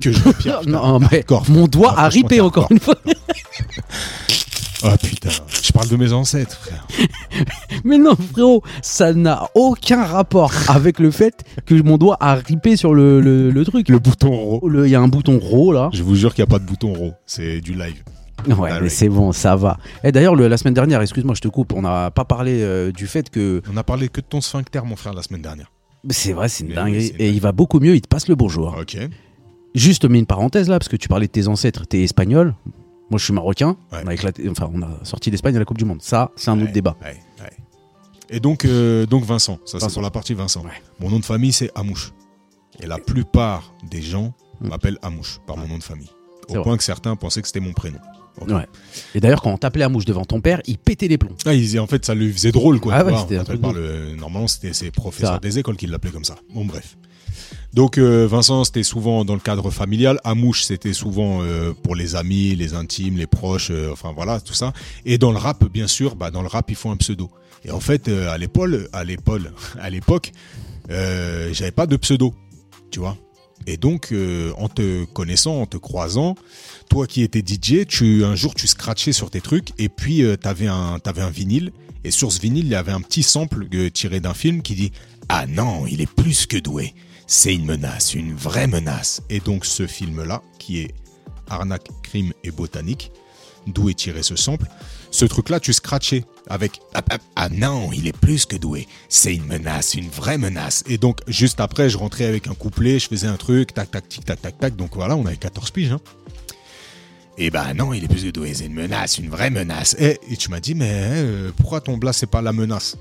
que Jean-Pierre. Non, mais mon doigt Ah, a ripé encore une fois. Ah putain, je parle de mes ancêtres, frère. [LAUGHS] Mais non, frérot, ça n'a aucun rapport avec le fait que mon doigt a ripé sur le, le- le truc. Le bouton rond. Le- Il y a un bouton RAW là. Je vous jure qu'il n'y a pas de bouton rond, c'est du live. Ouais, Ah mais oui. c'est bon, ça va. Et d'ailleurs, le- la semaine dernière, excuse-moi, je te coupe, on n'a pas parlé euh, du fait que. On a parlé que de ton sphincter, mon frère, la semaine dernière. C'est vrai, c'est une Mais dinguerie. oui, Et il va beaucoup mieux, il te passe le bonjour. Ok. Juste, mets une parenthèse là, parce que tu parlais de tes ancêtres, t'es espagnol. Moi, je suis marocain. Ouais. On, a éclaté, enfin, on a sorti l'Espagne à la Coupe du Monde. Ça, c'est un autre débat. ouais. Et donc, euh, donc Vincent, ça c'est sur la partie Vincent. Mon nom de famille c'est Amouche. Et la plupart des gens Mm. m'appellent Amouche par mon nom de famille. Au vrai. point que certains pensaient que c'était mon prénom. Ouais. Et d'ailleurs, quand on t'appelait à mouche devant ton père, il pétait les plombs. Ah, il- en fait, ça lui faisait drôle, quoi. Ah tu ouais, vois, c'était on un appelle truc par de le- Normalement, c'était ses professeurs des écoles qui l'appelaient comme ça. Bon, bref. Donc, euh, Vincent, c'était souvent dans le cadre familial. Amouche, c'était souvent euh, pour les amis, les intimes, les proches, euh, enfin voilà, tout ça. Et dans le rap, bien sûr, bah, dans le rap, il faut un pseudo. Et en fait, à l'épaule, à l'épaule, à l'époque, [LAUGHS] j'avais pas de pseudo, tu vois. Et donc, en te connaissant, en te croisant, toi qui étais DJ, tu un jour tu scratchais sur tes trucs et puis t'avais un vinyle et sur ce vinyle il y avait un petit sample tiré d'un film qui dit ah non il est plus que doué c'est une menace une vraie menace et donc ce film là qui est arnaque crime et botanique d'où est tiré ce sample ce truc là tu scratchais avec ah, ah, ah non il est plus que doué c'est une menace une vraie menace et donc juste après je rentrais avec un couplet je faisais un truc tac tac tic tac tac tac donc voilà on avait 14 piges hein. Eh ben non, il est plus que doué, c'est une menace, une vraie menace. Et, et tu m'as dit, mais euh, pourquoi ton blast, c'est pas la menace?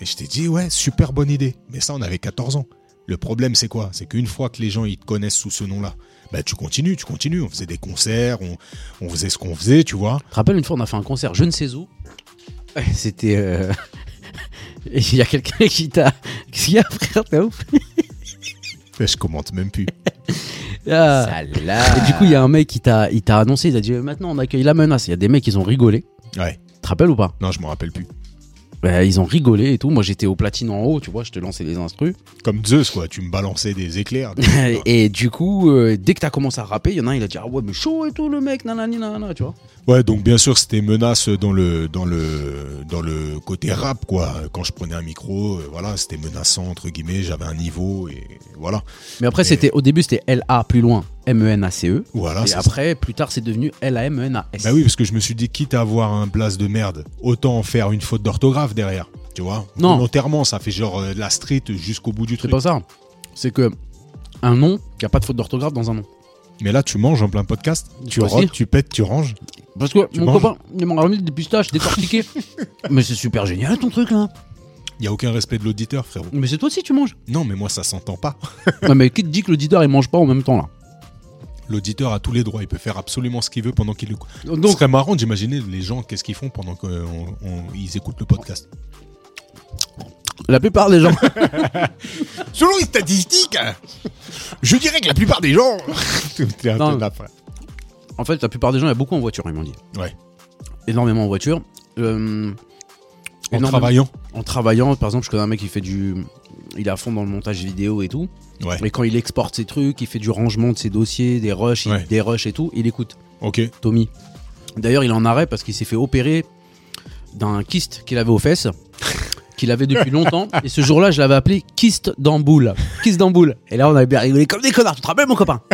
Et je t'ai dit, ouais, super bonne idée. Mais ça, on avait 14 ans. Le problème, c'est quoi? C'est qu'une fois que les gens, ils te connaissent sous ce nom-là, bah tu continues, tu continues. On faisait des concerts, on, on faisait ce qu'on faisait, tu vois. Tu te rappelles une fois, on a fait un concert, je ne sais où. C'était. euh, et [LAUGHS] Il y a quelqu'un qui t'a. Qu'est-ce qu'il y a, frère? T'es ouf Et [LAUGHS] je commente même plus. Ah. Et du coup, il y a un mec qui t'a il t'a annoncé, il a dit euh, maintenant on accueille la menace. Il y a des mecs qui ont rigolé. Ouais, Tu te rappelles ou pas? Non, je me rappelle plus. Bah, Ils ont rigolé et tout. Moi j'étais au platine en haut, tu vois, je te lançais les instrus. Comme Zeus, quoi, tu me balançais des éclairs. [LAUGHS] et du coup, euh, dès que t'as commencé à rapper, il y en a un, il a dit Ah ouais, mais chaud et tout le mec, nanani, nanana, tu vois. Ouais, donc bien sûr, c'était menace dans le dans le dans le côté rap quoi. Quand je prenais un micro, euh, voilà, c'était menaçant entre guillemets, j'avais un niveau et voilà. Mais après, c'était au début, c'était L-A plus loin, M-E-N-A-C-E. Voilà, et c'est après, plus tard, c'est devenu L-A-M-E-N-A-S. Bah oui, parce que je me suis dit, quitte à avoir un blast de merde, autant en faire une faute d'orthographe derrière. Tu vois Non. Volontairement, ça fait genre euh, la street jusqu'au bout du C'est truc. pas ça. C'est que un nom, il n'y a pas de faute d'orthographe dans un nom. Mais là, tu manges en plein podcast, tu rotes, tu pètes, tu ranges. Parce que Tu mon manges copain, il m'a ramené des pistaches décortiquées. [LAUGHS] mais c'est super génial ton truc là. Il y a aucun respect de l'auditeur, frérot. Mais c'est toi aussi tu manges. Non, mais moi, ça s'entend pas. ouais, mais qui te dit que l'auditeur il mange pas en même temps là L'auditeur a tous les droits, il peut faire absolument ce qu'il veut pendant qu'il écoute. Ce Donc, serait marrant d'imaginer les gens, qu'est-ce qu'ils font pendant qu'ils écoutent le podcast. La plupart des gens. [LAUGHS] Selon les statistiques, je dirais que la plupart des gens. [LAUGHS] Non. en fait, la plupart des gens, il y a beaucoup en voiture, ils m'ont dit. Ouais. Énormément en voiture. Euh, En énormément- travaillant. En travaillant, par exemple, je connais un mec qui fait du. Il est à fond dans le montage vidéo et tout. Ouais. Et quand il exporte ses trucs, il fait du rangement de ses dossiers, des rushs, il- des rushs et tout, il écoute. Ok. Tommy. D'ailleurs, il est en arrêt parce qu'il s'est fait opérer d'un kyste qu'il avait aux fesses, [LAUGHS] qu'il avait depuis longtemps. Et ce jour-là, je l'avais appelé kyste d'amboule. Kyste d'amboule. Et là, on avait bien rigolé comme des connards. Tu te rappelles, mon copain? [LAUGHS]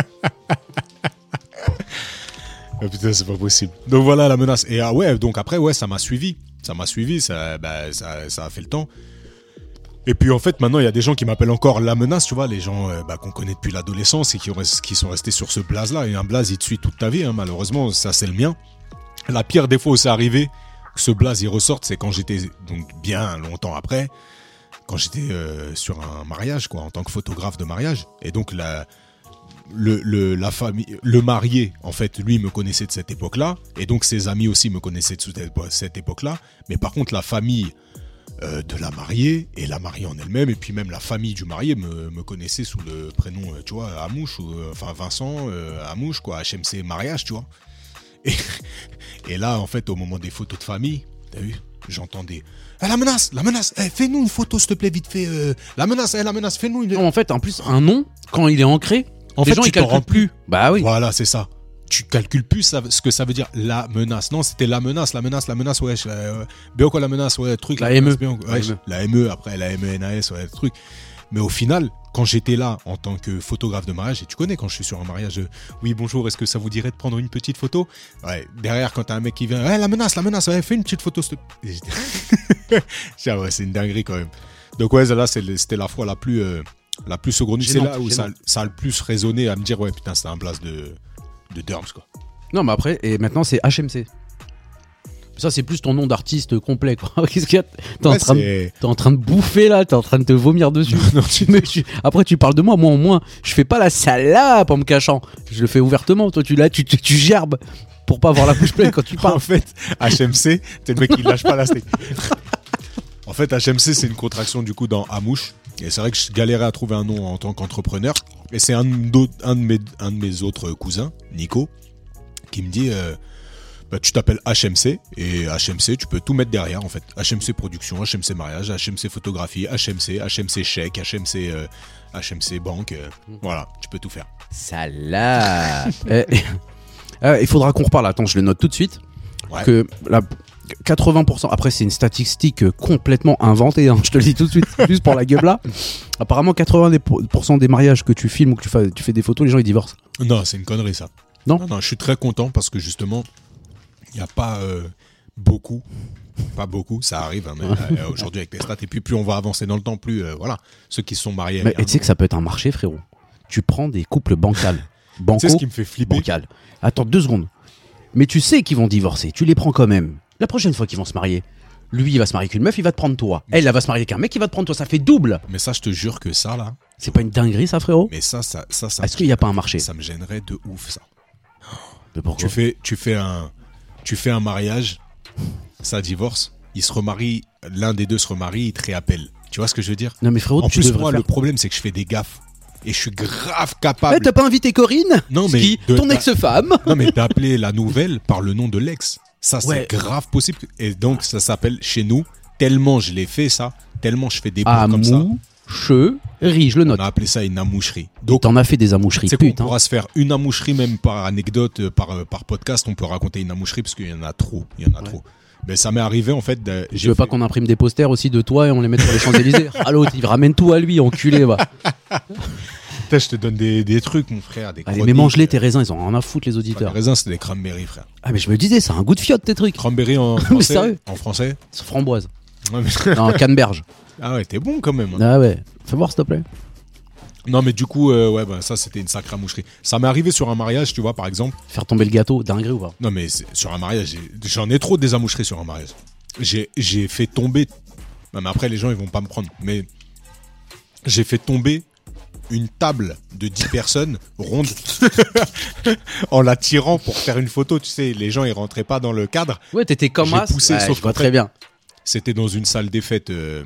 Ah, putain, c'est pas possible. Donc voilà la menace. Et ah ouais, donc après, ouais, ça m'a suivi. Ça m'a suivi, ça, bah, ça, ça a fait le temps. Et puis en fait, maintenant, il y a des gens qui m'appellent encore la menace, tu vois, les gens euh, bah, qu'on connaît depuis l'adolescence et qui, ont, qui sont restés sur ce blaze-là. Et un blaze, il te suit toute ta vie, hein, malheureusement, ça c'est le mien. La pire des fois où c'est arrivé, que ce blaze il ressorte, c'est quand j'étais, donc bien longtemps après, quand j'étais euh, sur un mariage, quoi, en tant que photographe de mariage. Et donc la, la famille, le marié, en fait, lui me connaissait de cette époque-là, et donc ses amis aussi me connaissaient de cette époque-là. Mais par contre, la famille euh, de la mariée et la mariée en elle-même, et puis même la famille du marié me, me connaissait sous le prénom, euh, tu vois, Amouche, ou, euh, enfin Vincent euh, Amouche, quoi, HMC mariage, tu vois. Et, [LAUGHS] et là, en fait, au moment des photos de famille, t'as vu, j'entendais. Ah, la menace, la menace, eh, fais-nous une photo, s'il te plaît, vite fait. euh, la menace, eh, la menace, fais-nous une. Non, En fait, en plus, un nom, quand il est ancré, En les fait, gens tu ils calculent rends plus. Bah oui. Voilà, c'est ça. Tu calcules plus ça- ce que ça veut dire la menace. Non, c'était la menace, la menace, la menace, ouais. je- euh, bien quoi la menace, ouais, truc. La ME. La ME. la ME, après la MENAS, ouais, truc. Mais au final, quand j'étais là en tant que photographe de mariage, et tu connais quand je suis sur un mariage, euh, oui bonjour, est-ce que ça vous dirait de prendre une petite photo? Ouais, derrière quand t'as un mec qui vient, ouais, la menace, la menace, ouais, fais une petite photo. [LAUGHS] ouais, c'est une dinguerie quand même. Donc ouais, là, c'était la fois la plus, euh, la plus saugrenue. C'est là où ça a le plus résonné à me dire, ouais, putain, c'était un blast de, de Derms, quoi. Non, mais après, et maintenant, c'est HMC. Ça, c'est plus ton nom d'artiste complet, quoi. [LAUGHS] Qu'est-ce qu'il y a T'es en, Ouais, train de- c'est- t'es en train de bouffer là, t'es en train de te vomir dessus. [LAUGHS] Non, tu- [LAUGHS] Mais tu- après, tu parles de moi, moi au moins, je fais pas la salope en me cachant. Je le fais ouvertement. Toi, tu là, tu, tu, tu gerbes pour pas avoir la bouche pleine quand tu En parles. fait, HMC, t'es le mec qui lâche pas la steak. En fait, HMC, c'est une contraction du coup dans Amouche. Et c'est vrai que je galérais à trouver un nom en tant qu'entrepreneur. Et c'est un, de mes, un de mes autres cousins, Nico, qui me dit euh, bah, Tu t'appelles HMC. Et HMC, tu peux tout mettre derrière en fait. HMC Production, HMC Mariage, HMC Photographie, HMC, HMC Chèque, HMC, euh, HMC Banque. euh, voilà, tu peux tout faire. Salope. [LAUGHS] Eh, euh, Il faudra qu'on reparle. Attends, je le note tout de suite. Ouais. Que la 80%. Après, c'est une statistique euh, complètement inventée. hein, [LAUGHS] je te le dis tout de suite. Juste pour la gueule là. Apparemment, 80% des mariages que tu filmes ou que tu fais, tu fais des photos, les gens ils divorcent. Non, c'est une connerie ça. Non? Non, je suis très content parce que justement, il n'y a pas euh, beaucoup, pas beaucoup, ça arrive hein, euh, aujourd'hui avec les stats. Et puis plus on va avancer dans le temps, plus euh, voilà, ceux qui se sont mariés. Mais et tu sais que ça peut être un marché, frérot. Tu prends des couples bancals. Tu Banco, sais ce qui me fait flipper bancal. Attends deux secondes. Mais tu sais qu'ils vont divorcer. Tu les prends quand même. La prochaine fois qu'ils vont se marier, lui, il va se marier avec une meuf, il va te prendre toi. Elle, elle va se marier avec un mec, il va te prendre toi. Ça fait double. Mais ça, je te jure que ça là, C'est pas une dinguerie, ça, frérot mais ça, ça, ça, ça, Est-ce qu'il n'y a pas un marché ça me gênerait de ouf ça. Mais pourquoi Tu fais, tu fais un, tu fais un mariage, ça divorce, ils se remarient, l'un des deux se remarie, il te réappelle. Tu vois ce que je veux dire Non, mais frérot, En tu plus, moi, faire- le problème, c'est que je fais des gaffes. Et je suis grave Eh, capable. t'as pas invité Corinne Non, mais qui de- Ton ex-femme Non, mais d'appeler la nouvelle par le nom de l'ex. Ça, c'est Ouais. grave possible. Et donc, ça s'appelle chez nous, tellement je l'ai fait, ça, tellement je fais des bouts comme ça. Amoucherie, je le On note. a appelé ça une amoucherie. Donc, T'en as fait des amoucheries, c'est qu'on putain. pourra se faire une amoucherie, même par anecdote, euh, par, euh, par podcast, on peut raconter une amoucherie parce qu'il y en a trop. Il y en a Ouais. trop. Mais ça m'est arrivé, en fait. de- Je veux pas qu'on imprime des posters aussi de toi et on les mette sur les Champs-Élysées? [LAUGHS] Ah l'autre, il ramène tout à lui, enculé, va. [LAUGHS] Putain, je te donne des, des trucs, mon frère. Des Allez, mais mange-les tes raisins, ils ont rien à foutre les auditeurs. Les raisins, c'est des cranberries, frère. Ah mais je me disais, c'est un goût de fiotte tes trucs. Cranberries en [LAUGHS] Mais français. sérieux en français. C'est framboise. Ouais, mais- Non, [LAUGHS] canneberge. Ah ouais, t'es bon quand même. hein. Ah ouais. Fais voir s'il te plaît. Non, mais du coup, euh, ouais, bah, ça, c'était une sacrée amoucherie. Ça m'est arrivé sur un mariage, tu vois, par exemple. Faire tomber le gâteau, dinguerie ou pas? Non, mais c'est- sur un mariage, j'ai- j'en ai trop des amoucheries sur un mariage. J'ai j'ai fait tomber. Non, mais après, les gens, ils vont pas me prendre. Mais j'ai fait tomber une table de 10 personnes ronde [LAUGHS] en la tirant pour faire une photo. Tu sais, les gens, ils rentraient pas dans le cadre. Ouais, t'étais comme as. poussé, Ouais, sauf je vois qu'en très bien. C'était dans une salle des fêtes. euh,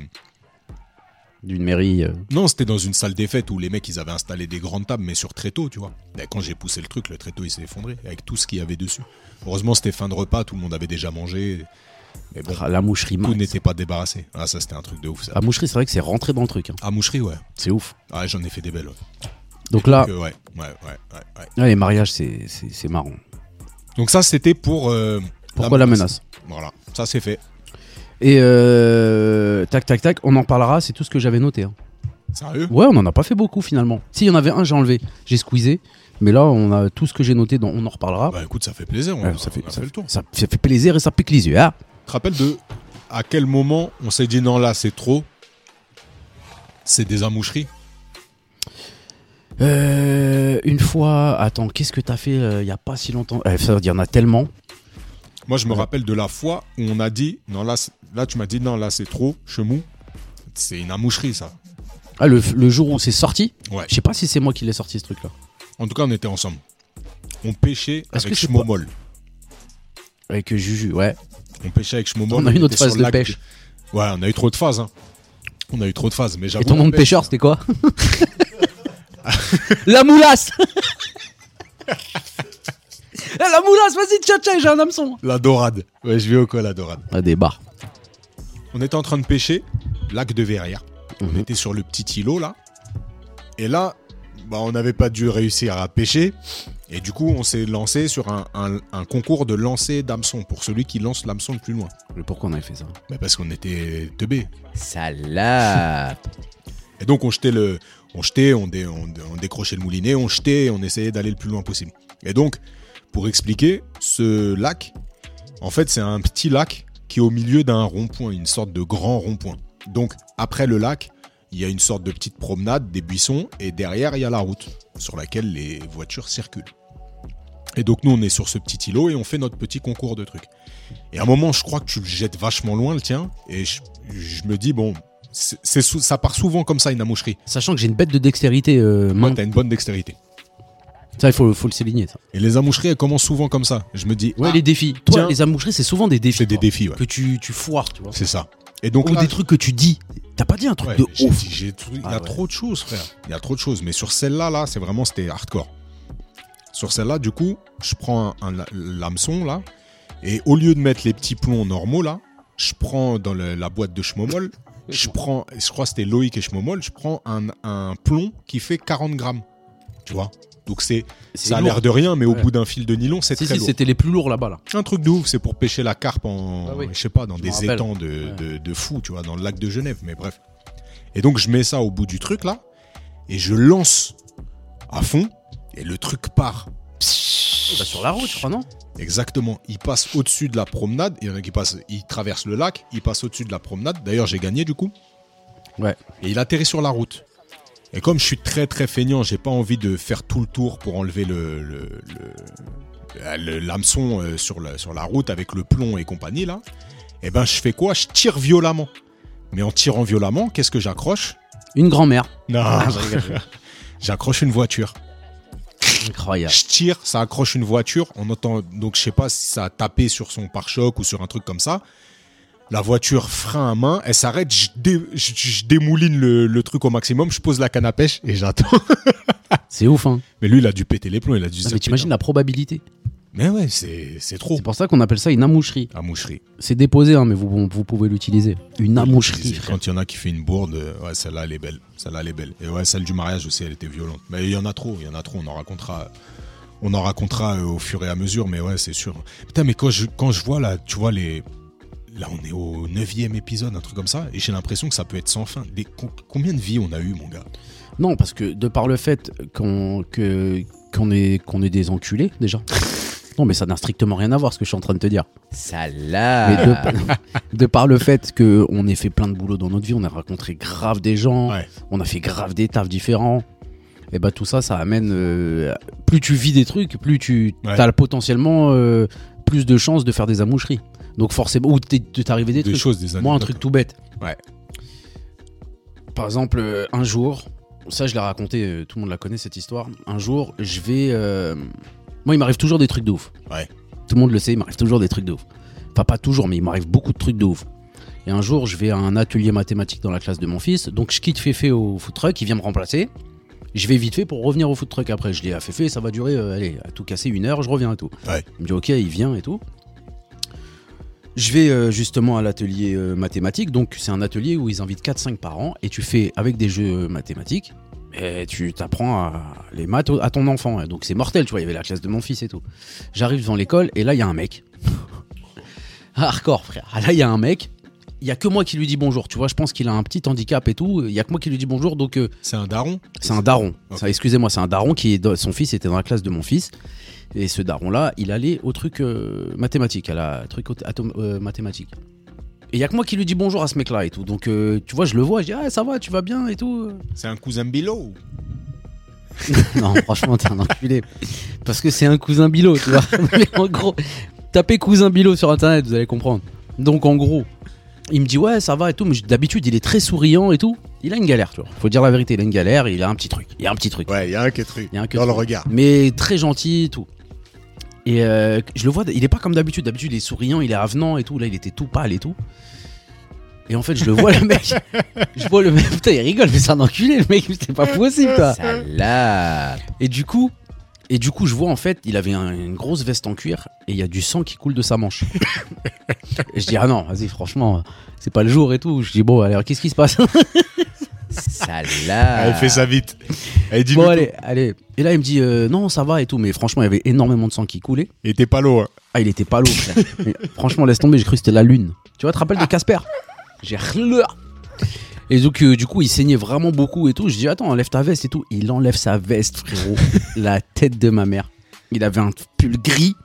d'une mairie. euh. Non, c'était dans une salle des fêtes où les mecs ils avaient installé des grandes tables, mais sur tréteau, tu vois. Et quand j'ai poussé le truc, le tréteau il s'est effondré avec tout ce qu'il y avait dessus. Heureusement, c'était fin de repas, tout le monde avait déjà mangé. Mais bon, Ah, la moucherie, tout n'était pas débarrassé. Ah, ça c'était un truc de ouf ça. La moucherie, c'est vrai que c'est rentré dans le truc. hein. Ah, moucherie, ouais. C'est ouf. Ah, j'en ai fait des belles, ouais. Donc là, Donc, euh, ouais, ouais, ouais, ouais, les mariages, c'est marrant. Donc ça, c'était pour. euh, Pourquoi la menace Voilà, ça c'est fait. Et euh, tac, tac, tac, on en parlera, c'est tout ce que j'avais noté. hein. Sérieux? Ouais, on en a pas fait beaucoup finalement. Si, il y en avait un, j'ai enlevé, j'ai squeezé. Mais là, on a tout ce que j'ai noté, dont on en reparlera. Bah écoute, ça fait plaisir. On, Ouais, a, ça fait, a ça, fait le tour. ça- ça fait plaisir et ça pique les yeux. Ah Tu te rappelles de à quel moment on s'est dit non là c'est trop? C'est des amoucheries Euh, une fois, attends, qu'est-ce que t'as fait euh, il y a pas si longtemps? Eh, Ça veut dire, il y en a tellement. Moi je me rappelle de la fois où on a dit non là là tu m'as dit non là c'est trop chemou. C'est une amoucherie ça. Ah, le, le jour où c'est sorti, Ouais. je sais pas si c'est moi qui l'ai sorti ce truc-là. En tout cas on était ensemble. On pêchait avec Schmomol. Avec euh, Juju, ouais. On pêchait avec Schmomol. On a eu notre phase de pêche. Ouais on a eu trop de phases. hein. On a eu trop de phases. Mais. Et ton nom de pêche, pêcheur, c'était quoi [LAUGHS] La moulasse [LAUGHS] Eh, La moulasse, vas-y, tcha tcha, j'ai un hameçon La dorade. Ouais je vais au quoi la dorade. Ah, des bars. On était en train de pêcher, lac de Verrières. On Mhm. était sur le petit îlot là. Et là, bah, on n'avait pas dû réussir à pêcher. Et du coup, on s'est lancé sur un, un- un concours de lancer d'hameçon pour celui qui lance l'hameçon le plus loin. Mais pourquoi on avait fait ça Bah, parce qu'on était teubés. Salade Et donc, on jetait le. On jetait, on, dé- on, on décrochait le moulinet, on jetait et on essayait d'aller le plus loin possible. Et donc, pour expliquer, ce lac, en fait, c'est un petit lac qui est au milieu d'un rond-point, une sorte de grand rond-point. Donc, après le lac, il y a une sorte de petite promenade, des buissons, et derrière, il y a la route sur laquelle les voitures circulent. Et donc, nous, on est sur ce petit îlot et on fait notre petit concours de trucs. Et à un moment, je crois que tu le jettes vachement loin, le tien, et je, je me dis, bon, c'est, ça part souvent comme ça, une amoucherie. Sachant que j'ai une bête de dextérité, euh, Moi, t'as une bonne dextérité. Ça, il faut, faut le souligner. Ça. Et les amoucheries, elles commencent souvent comme ça. Je me dis, Ouais, ah, les défis. Toi, tiens. les amoucheries, c'est souvent des défis. c'est des défis, ouais. Que tu, tu foires, tu vois. C'est ça. Et donc Ou là, des trucs que tu dis. T'as pas dit un truc ouais, de j'ai ouf. dit, il y Ah a ouais. trop de choses, frère. Il y a trop de choses. Mais sur celle-là, là, c'est vraiment, c'était hardcore. Sur celle-là, du coup, je prends un, un- l'hameçon, là, et au lieu de mettre les petits plombs normaux, là, je prends dans le- la boîte de Schmomol, je prends, je crois que c'était Loïc et Schmomol, je prends un, un plomb qui fait 40 grammes. Tu vois? Donc c'est, ça a l'air de rien, mais au Ouais. bout d'un fil de nylon, c'est Si, très si, lourd. c'était les plus lourds là-bas, là. Un truc de ouf, c'est pour pêcher la carpe en, Ah oui. je sais pas, dans Je des étangs de, Ouais. de, de fou, tu vois, dans le lac de Genève, mais bref. Et donc je mets ça au bout du truc là, et je lance à fond, et le truc part. Bah, sur la route, je crois, non? Exactement. Il passe au-dessus de la promenade. Il y en a qui passent, il traverse le lac, il passe au-dessus de la promenade. D'ailleurs, j'ai gagné du coup. Ouais. Et il atterrit sur la route. Et comme je suis très très feignant, j'ai pas envie de faire tout le tour pour enlever le, le, le- le- l'hameçon euh, sur la, sur la route avec le plomb et compagnie là. Et ben, je fais quoi? Je tire violemment. Mais en tirant violemment, qu'est-ce que j'accroche? Une grand-mère. Non, Ah, [LAUGHS] j'accroche une voiture. Incroyable. Je tire, ça accroche une voiture. On entend donc je sais pas si ça a tapé sur son pare-choc ou sur un truc comme ça. La voiture frein à main, elle s'arrête, je, dé- je- je démouline le, le truc au maximum, je pose la canne à pêche et j'attends. [LAUGHS] C'est ouf, hein. Mais lui, il a dû péter les plombs, il a dû dire, mais t'imagines la probabilité? Mais ouais, c'est c'est trop. C'est pour ça qu'on appelle ça une amoucherie. À moucherie. C'est déposé, hein, mais vous, vous pouvez l'utiliser. Une amoucherie. Quand il y en a qui fait une bourde, euh, ouais, celle-là, elle est belle. Celle-là, elle est belle. Et ouais, celle du mariage aussi, elle était violente. Mais il y en a trop, il y en a trop. On en racontera. On en racontera euh, au fur et à mesure, mais ouais, c'est sûr. Putain, mais quand je, quand je vois là, tu vois, les. Là, on est au neuvième épisode, un truc comme ça, et j'ai l'impression que ça peut être sans fin. Des- combien de vies on a eu, mon gars? Non, parce que de par le fait qu'on que- qu'on est, qu'on est des enculés, déjà. [LAUGHS] Non, mais ça n'a strictement rien à voir ce que je suis en train de te dire. Salade. Mais de, de par le fait qu'on ait fait plein de boulot dans notre vie, on a rencontré grave des gens, Ouais. on a fait grave des tafs différents. Et bah tout ça, ça amène. euh, plus tu vis des trucs, plus tu Ouais. as potentiellement euh, plus de chances de faire des amoucheries. Donc forcément, ou t'arriver des, Des trucs. choses, des Moi, un truc tout bête. Ouais. Par exemple, euh, un jour, ça je l'ai raconté, tout le monde la connaît cette histoire. Un jour, je vais. euh, Moi, il m'arrive toujours des trucs de ouf. Ouais. Tout le monde le sait, il m'arrive toujours des trucs de ouf. Enfin, pas toujours, mais il m'arrive beaucoup de trucs de ouf. Et un jour, je vais à un atelier mathématique dans la classe de mon fils. Donc, je quitte Féfé au food truck, il vient me remplacer. Je vais vite fait pour revenir au food truck après. Je dis à Féfé, ça va durer, euh, allez, à tout casser une heure, je reviens et tout. Ouais. Il me dit, ok, il vient et tout. Je vais euh, justement à l'atelier euh, mathématique. Donc, c'est un atelier où ils invitent 4-5 parents et tu fais avec des jeux mathématiques. Et tu t'apprends à les maths à ton enfant. Donc, c'est mortel, tu vois. Il y avait la classe de mon fils et tout. J'arrive devant l'école et là, il y a un mec. [LAUGHS] Hardcore, frère. Ah, Là, il y a un mec. Il y a que moi qui lui dis bonjour. Tu vois, je pense qu'il a un petit handicap et tout. Il y a que moi qui lui dis bonjour. Donc, euh, C'est un daron c'est un daron. Excusez-moi, c'est un daron qui est son fils était dans la classe de mon fils. Et ce daron-là, il allait au truc euh, mathématique, à la truc euh, mathématique. Et il y a que moi qui lui dis bonjour à ce mec-là et tout. Donc, euh, tu vois, je le vois, je dis, ah, ça va, tu vas bien et tout. C'est un cousin Bilo [LAUGHS] non, franchement, t'es un enculé. Parce que c'est un cousin Bilo, tu vois. [LAUGHS] Mais en gros, tapez cousin Bilo sur internet, vous allez comprendre. Donc, en gros, il me dit, ouais, ça va et tout. Mais d'habitude, il est très souriant et tout. Il a une galère, tu vois. Faut dire la vérité, il a une galère, il a un petit truc. Il y a un petit truc. Ouais, il y a un que truc. Il y a un que Dans le regard. mais très gentil et tout. Et euh, je le vois, il est pas comme d'habitude. D'habitude, il est souriant, il est avenant et tout. Là, il était tout pâle et tout. Et en fait, je le vois, le mec. Je vois le mec. Putain, il rigole, mais c'est un enculé, le mec. C'est pas possible, toi. Salade. Et du coup, et du coup, je vois en fait, il avait un- une grosse veste en cuir et il y a du sang qui coule de sa manche. et je dis ah non, vas-y, franchement, c'est pas le jour et tout. Je dis bon, alors qu'est-ce qui se passe? Salade. Allez, fais ça vite. Allez, dis-nous Bon tout. allez, allez. Et là, il me dit euh, non, ça va et tout, mais franchement, il y avait énormément de sang qui coulait. Et t'es pas loin. Ah, il était pas. [LAUGHS] Mais franchement, laisse tomber, j'ai cru que c'était la lune. Tu vois, tu te rappelles de Casper? J'ai Et donc, euh, du coup, il saignait vraiment beaucoup et tout. Je dis, attends, enlève ta veste et tout. Il enlève sa veste, frérot. [LAUGHS] la tête de ma mère. Il avait un pull gris,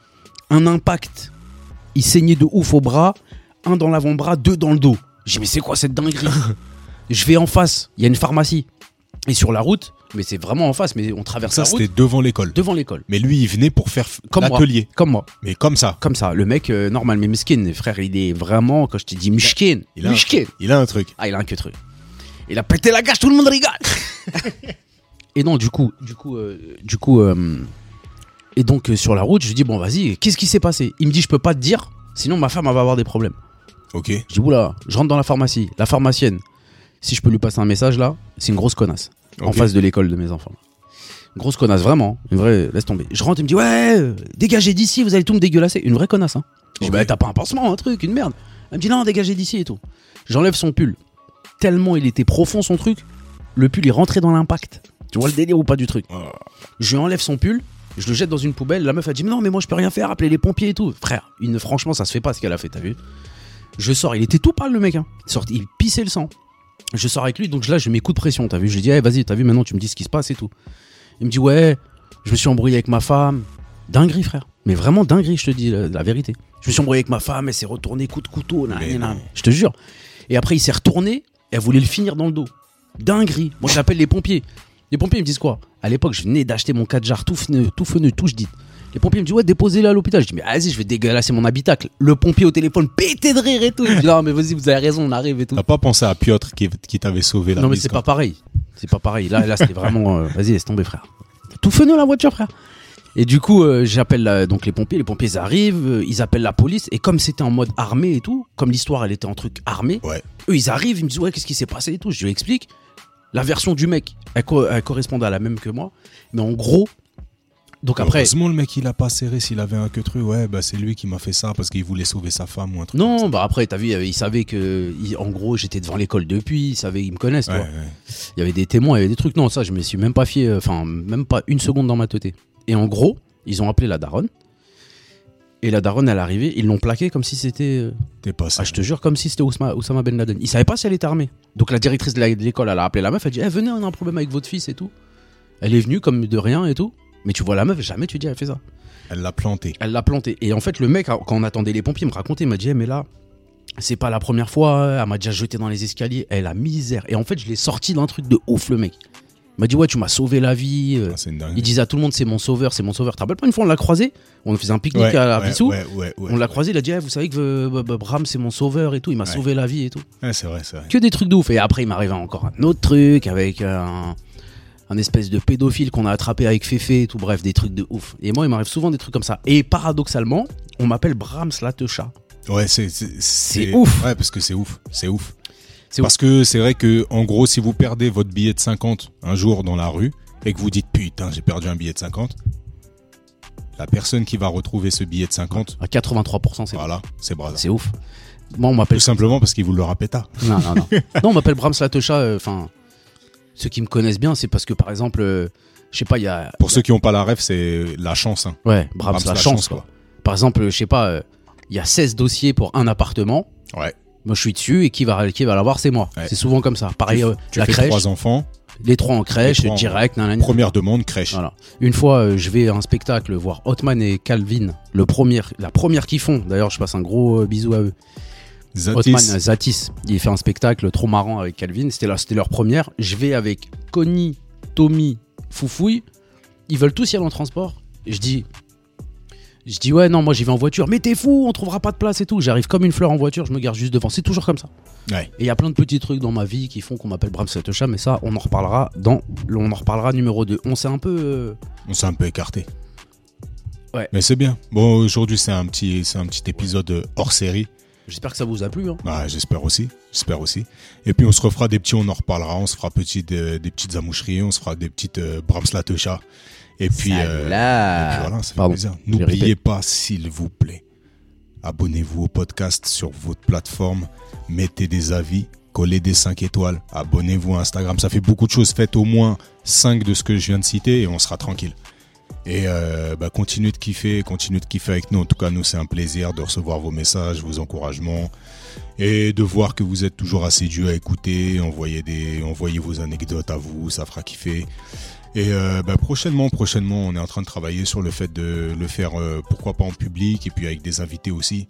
un impact. Il saignait de ouf au bras, un dans l'avant-bras, deux dans le dos. J'ai dit, mais c'est quoi cette dinguerie? [LAUGHS] Je vais en face, il y a une pharmacie. Et sur la route, mais c'est vraiment en face, mais on traverse Ça, la route c'était devant l'école. devant l'école. Mais lui, il venait pour faire Comme moi. l'atelier. Comme moi. Mais comme ça. Comme ça, le mec euh, normal, mais miskin, frère, il est vraiment, quand je te dis miskin, Il a, un, il a un truc. Ah, il a un que truc. Il a pété la gage, tout le monde rigole. [LAUGHS] et non, du coup, du coup, euh, du coup, euh, et donc sur la route, je lui dis bon, vas-y, qu'est-ce qui s'est passé? Il me dit, je peux pas te dire, sinon ma femme elle va avoir des problèmes. Ok. Je dis oula, je rentre dans la pharmacie, la pharmacienne. Si je peux lui passer un message là, c'est une grosse connasse en face de l'école de mes enfants. Une grosse connasse, vraiment. Une vraie, laisse tomber. Je rentre, il me dit ouais, dégagez d'ici, vous allez tout me dégueulasser. Une vraie connasse, hein. Je dis bah t'as pas un pansement, un truc, une merde. Elle me dit non, dégagez d'ici et tout. J'enlève son pull. Tellement il était profond son truc, le pull est rentré dans l'impact. Tu vois le délire ou pas du truc? Oh. Je lui enlève son pull, je le jette dans une poubelle. La meuf a dit mais non, mais moi je peux rien faire, appelez les pompiers et tout. Frère, une, franchement, ça se fait pas ce qu'elle a fait, t'as vu? Je sors, il était tout pâle le mec, hein. Il, sort- il pissait le sang. Je sors avec lui, donc là je mets coup de pression, t'as vu? Je lui dis Eh, vas-y, t'as vu maintenant, tu me dis ce qui se passe et tout. Il me dit ouais, je me suis embrouillé avec ma femme. Dinguerie, frère. Mais vraiment dinguerie, je te dis la, la vérité. Je me suis embrouillé avec ma femme, elle s'est retournée coup de couteau. Je te jure. Et après, il s'est retourné, elle voulait le finir dans le dos. Dinguerie. Moi, j'appelle les pompiers. Les pompiers ils me disent quoi? À l'époque, je venais d'acheter mon 4 jar tout feneux, tout feneux, tout je dis. Les pompiers me disent ouais, déposez-le à l'hôpital. Je dis mais vas-y, je vais dégueulasser mon habitacle. Le pompier au téléphone pété de rire et tout. Il dit non mais vas-y, vous avez raison, on arrive et tout. T'as pas pensé à Piotr qui, qui t'avait sauvé la Non mais c'est pas pareil. C'est pas pareil. Là, là c'était vraiment. euh, Vas-y, laisse tomber, frère. Tout feneux la voiture, frère. Et du coup, euh, j'appelle la- donc les pompiers. Les pompiers ils arrivent, euh, ils appellent la police. Et comme c'était en mode armé et tout, comme l'histoire elle était en truc armé, Ouais. eux ils arrivent, ils me disent ouais qu'est-ce qui s'est passé et tout. Je lui explique. La version du mec, elle, co- elle correspondait à la même que moi. Mais en gros, donc après, Heureusement, le mec, il a pas serré s'il avait un que truc. Ouais, bah c'est lui qui m'a fait ça parce qu'il voulait sauver sa femme ou un truc. comme non, ça. bah après, t'as vu, il savait que, il- en gros, j'étais devant l'école depuis, ils savaient, ils me connaissent, Ouais, ouais. Il y avait des témoins, il y avait des trucs. Non, ça, je me suis même pas fié, enfin, même pas une seconde dans ma tête. Et en gros, ils ont appelé la daronne. Et la daronne, elle est arrivée, ils l'ont plaqué comme si c'était. euh, T'es pas Ah, ça. je te jure, comme si c'était Oussama Ben Laden. Ils savaient pas si elle était armée. Donc la directrice de l'école, elle a appelé la meuf, elle dit Eh, Venez, on a un problème avec votre fils et tout. Elle est venue comme de rien et tout. Mais tu vois la meuf, jamais tu dis, elle fait ça. Elle l'a planté. Elle l'a planté. Et en fait, le mec, quand on attendait les pompiers, il me racontait, il m'a dit, Eh, mais là, c'est pas la première fois, elle m'a déjà jeté dans les escaliers. Elle a misère. Et en fait, je l'ai sorti d'un truc de ouf, le mec. Il m'a dit, ouais, tu m'as sauvé la vie. euh, Ah, c'est une dingue. Il disait à tout le monde, c'est mon sauveur, c'est mon sauveur. Tu rappelles pas une fois, on l'a croisé? On faisait un pique-nique Ouais, à la ouais, Bissou. ouais, ouais, ouais. On l'a croisé, il a dit, Eh, vous savez que euh, bah, bah, Bram, c'est mon sauveur et tout. Il m'a sauvé la vie et tout. Ouais, c'est vrai, c'est vrai. Que des trucs de ouf. Et après, il m'arrive encore un autre truc avec un, un espèce de pédophile qu'on a attrapé avec Féfé et tout. Bref, des trucs de ouf. Et moi, il m'arrive souvent des trucs comme ça. Et paradoxalement, on m'appelle Bram Slatecha. Ouais, c'est ouf. Ouais, parce que c'est ouf, c'est ouf. C'est Parce que c'est vrai que en gros, si vous perdez votre billet de 50 un jour dans la rue et que vous dites putain, j'ai perdu un billet de 50, la personne qui va retrouver ce billet de 50, À 83%, c'est voilà, c'est Braza. c'est ouf. Moi, on m'appelle Tout simplement parce qu'il vous le répéta. Non, non, non. [LAUGHS] non, on m'appelle Brahms Latosha. euh, Enfin, ceux qui me connaissent bien, c'est parce que par exemple, euh, je sais pas, il y a. Pour ceux qui n'ont pas la rêve, c'est la chance. Hein. Ouais, Brahms, Brahms, la, chance, quoi. Par exemple, je sais pas, euh, il y a 16 dossiers pour un appartement. Ouais. Moi, je suis dessus et qui va, qui va l'avoir, c'est moi. Ouais. C'est souvent comme ça. Pareil, tu euh, tu la fais crèche, trois enfants, les trois en crèche, en- direct. première demande, crèche. Voilà. Une fois, euh, je vais à un spectacle voir Hotman et Calvin, le premier, la première qu'ils font. D'ailleurs, je passe un gros euh, bisou à eux. Zatis, Zatis, il fait un spectacle trop marrant avec Calvin. C'était leur première. Je vais avec Connie, Tommy, Foufouille. Ils veulent tous y aller en transport. Je dis, je dis ouais non, moi j'y vais en voiture. Mais t'es fou, on trouvera pas de place et tout. J'arrive comme une fleur en voiture, je me garde juste devant. C'est toujours comme ça. Ouais. Et il y a plein de petits trucs dans ma vie qui font qu'on m'appelle Bram Satosha, mais ça, on en reparlera dans, on en reparlera numéro 2. On s'est un peu, euh, on s'est un peu écarté. Ouais. Mais c'est bien. Bon, aujourd'hui, c'est un petit, c'est un petit épisode hors série. J'espère que ça vous a plu. Hein. Bah, j'espère aussi, j'espère aussi. Et puis on se refera des petits, on en reparlera, on se fera des petites amoucheries, on se fera des petites euh, Brahms. Et puis, euh, et puis Là. voilà, ça fait Pardon, plaisir. N'oubliez pas, s'il vous plaît, abonnez-vous au podcast sur votre plateforme, mettez des avis, collez des 5 étoiles, abonnez-vous à Instagram. Ça fait beaucoup de choses. Faites au moins 5 de ce que je viens de citer et on sera tranquille. Et euh, bah, continuez de kiffer, continuez de kiffer avec nous. En tout cas, nous, c'est un plaisir de recevoir vos messages, vos encouragements et de voir que vous êtes toujours assidus à écouter, envoyer des, vos anecdotes à vous, ça fera kiffer. Et euh, bah, prochainement, prochainement, on est en train de travailler sur le fait de le faire, euh, pourquoi pas en public et puis avec des invités aussi.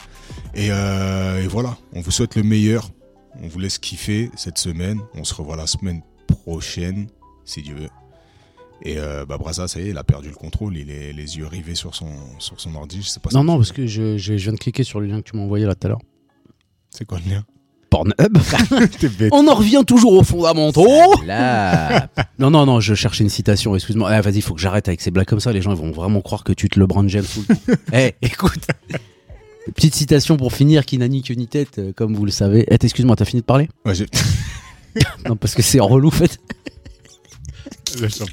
Et voilà, on vous souhaite le meilleur. On vous laisse kiffer cette semaine. On se revoit la semaine prochaine, si Dieu veut. Et euh, bah Braza, ça y est, il a perdu le contrôle. Il est les yeux rivés sur son, sur son ordi. Je sais pas. Non, non, parce que je, je- je viens de cliquer sur le lien que tu m'as envoyé là tout à l'heure. C'est quoi le lien? Pornhub. [LAUGHS] On en revient toujours aux fondamentaux. Là. [LAUGHS] Non, non, non, je cherchais une citation, excuse-moi. Eh, vas-y, faut que j'arrête avec ces blagues comme ça. Les gens ils vont vraiment croire que tu te James le temps. [LAUGHS] Eh, écoute. Petite citation pour finir qui n'a ni queue ni tête, euh, comme vous le savez. Eh, excuse-moi, t'as fini de parler? Ouais, Non, parce que c'est relou, en fait. J'en.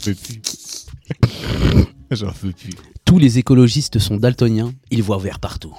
J'en plus. Tous les écologistes sont daltoniens, ils voient vert partout.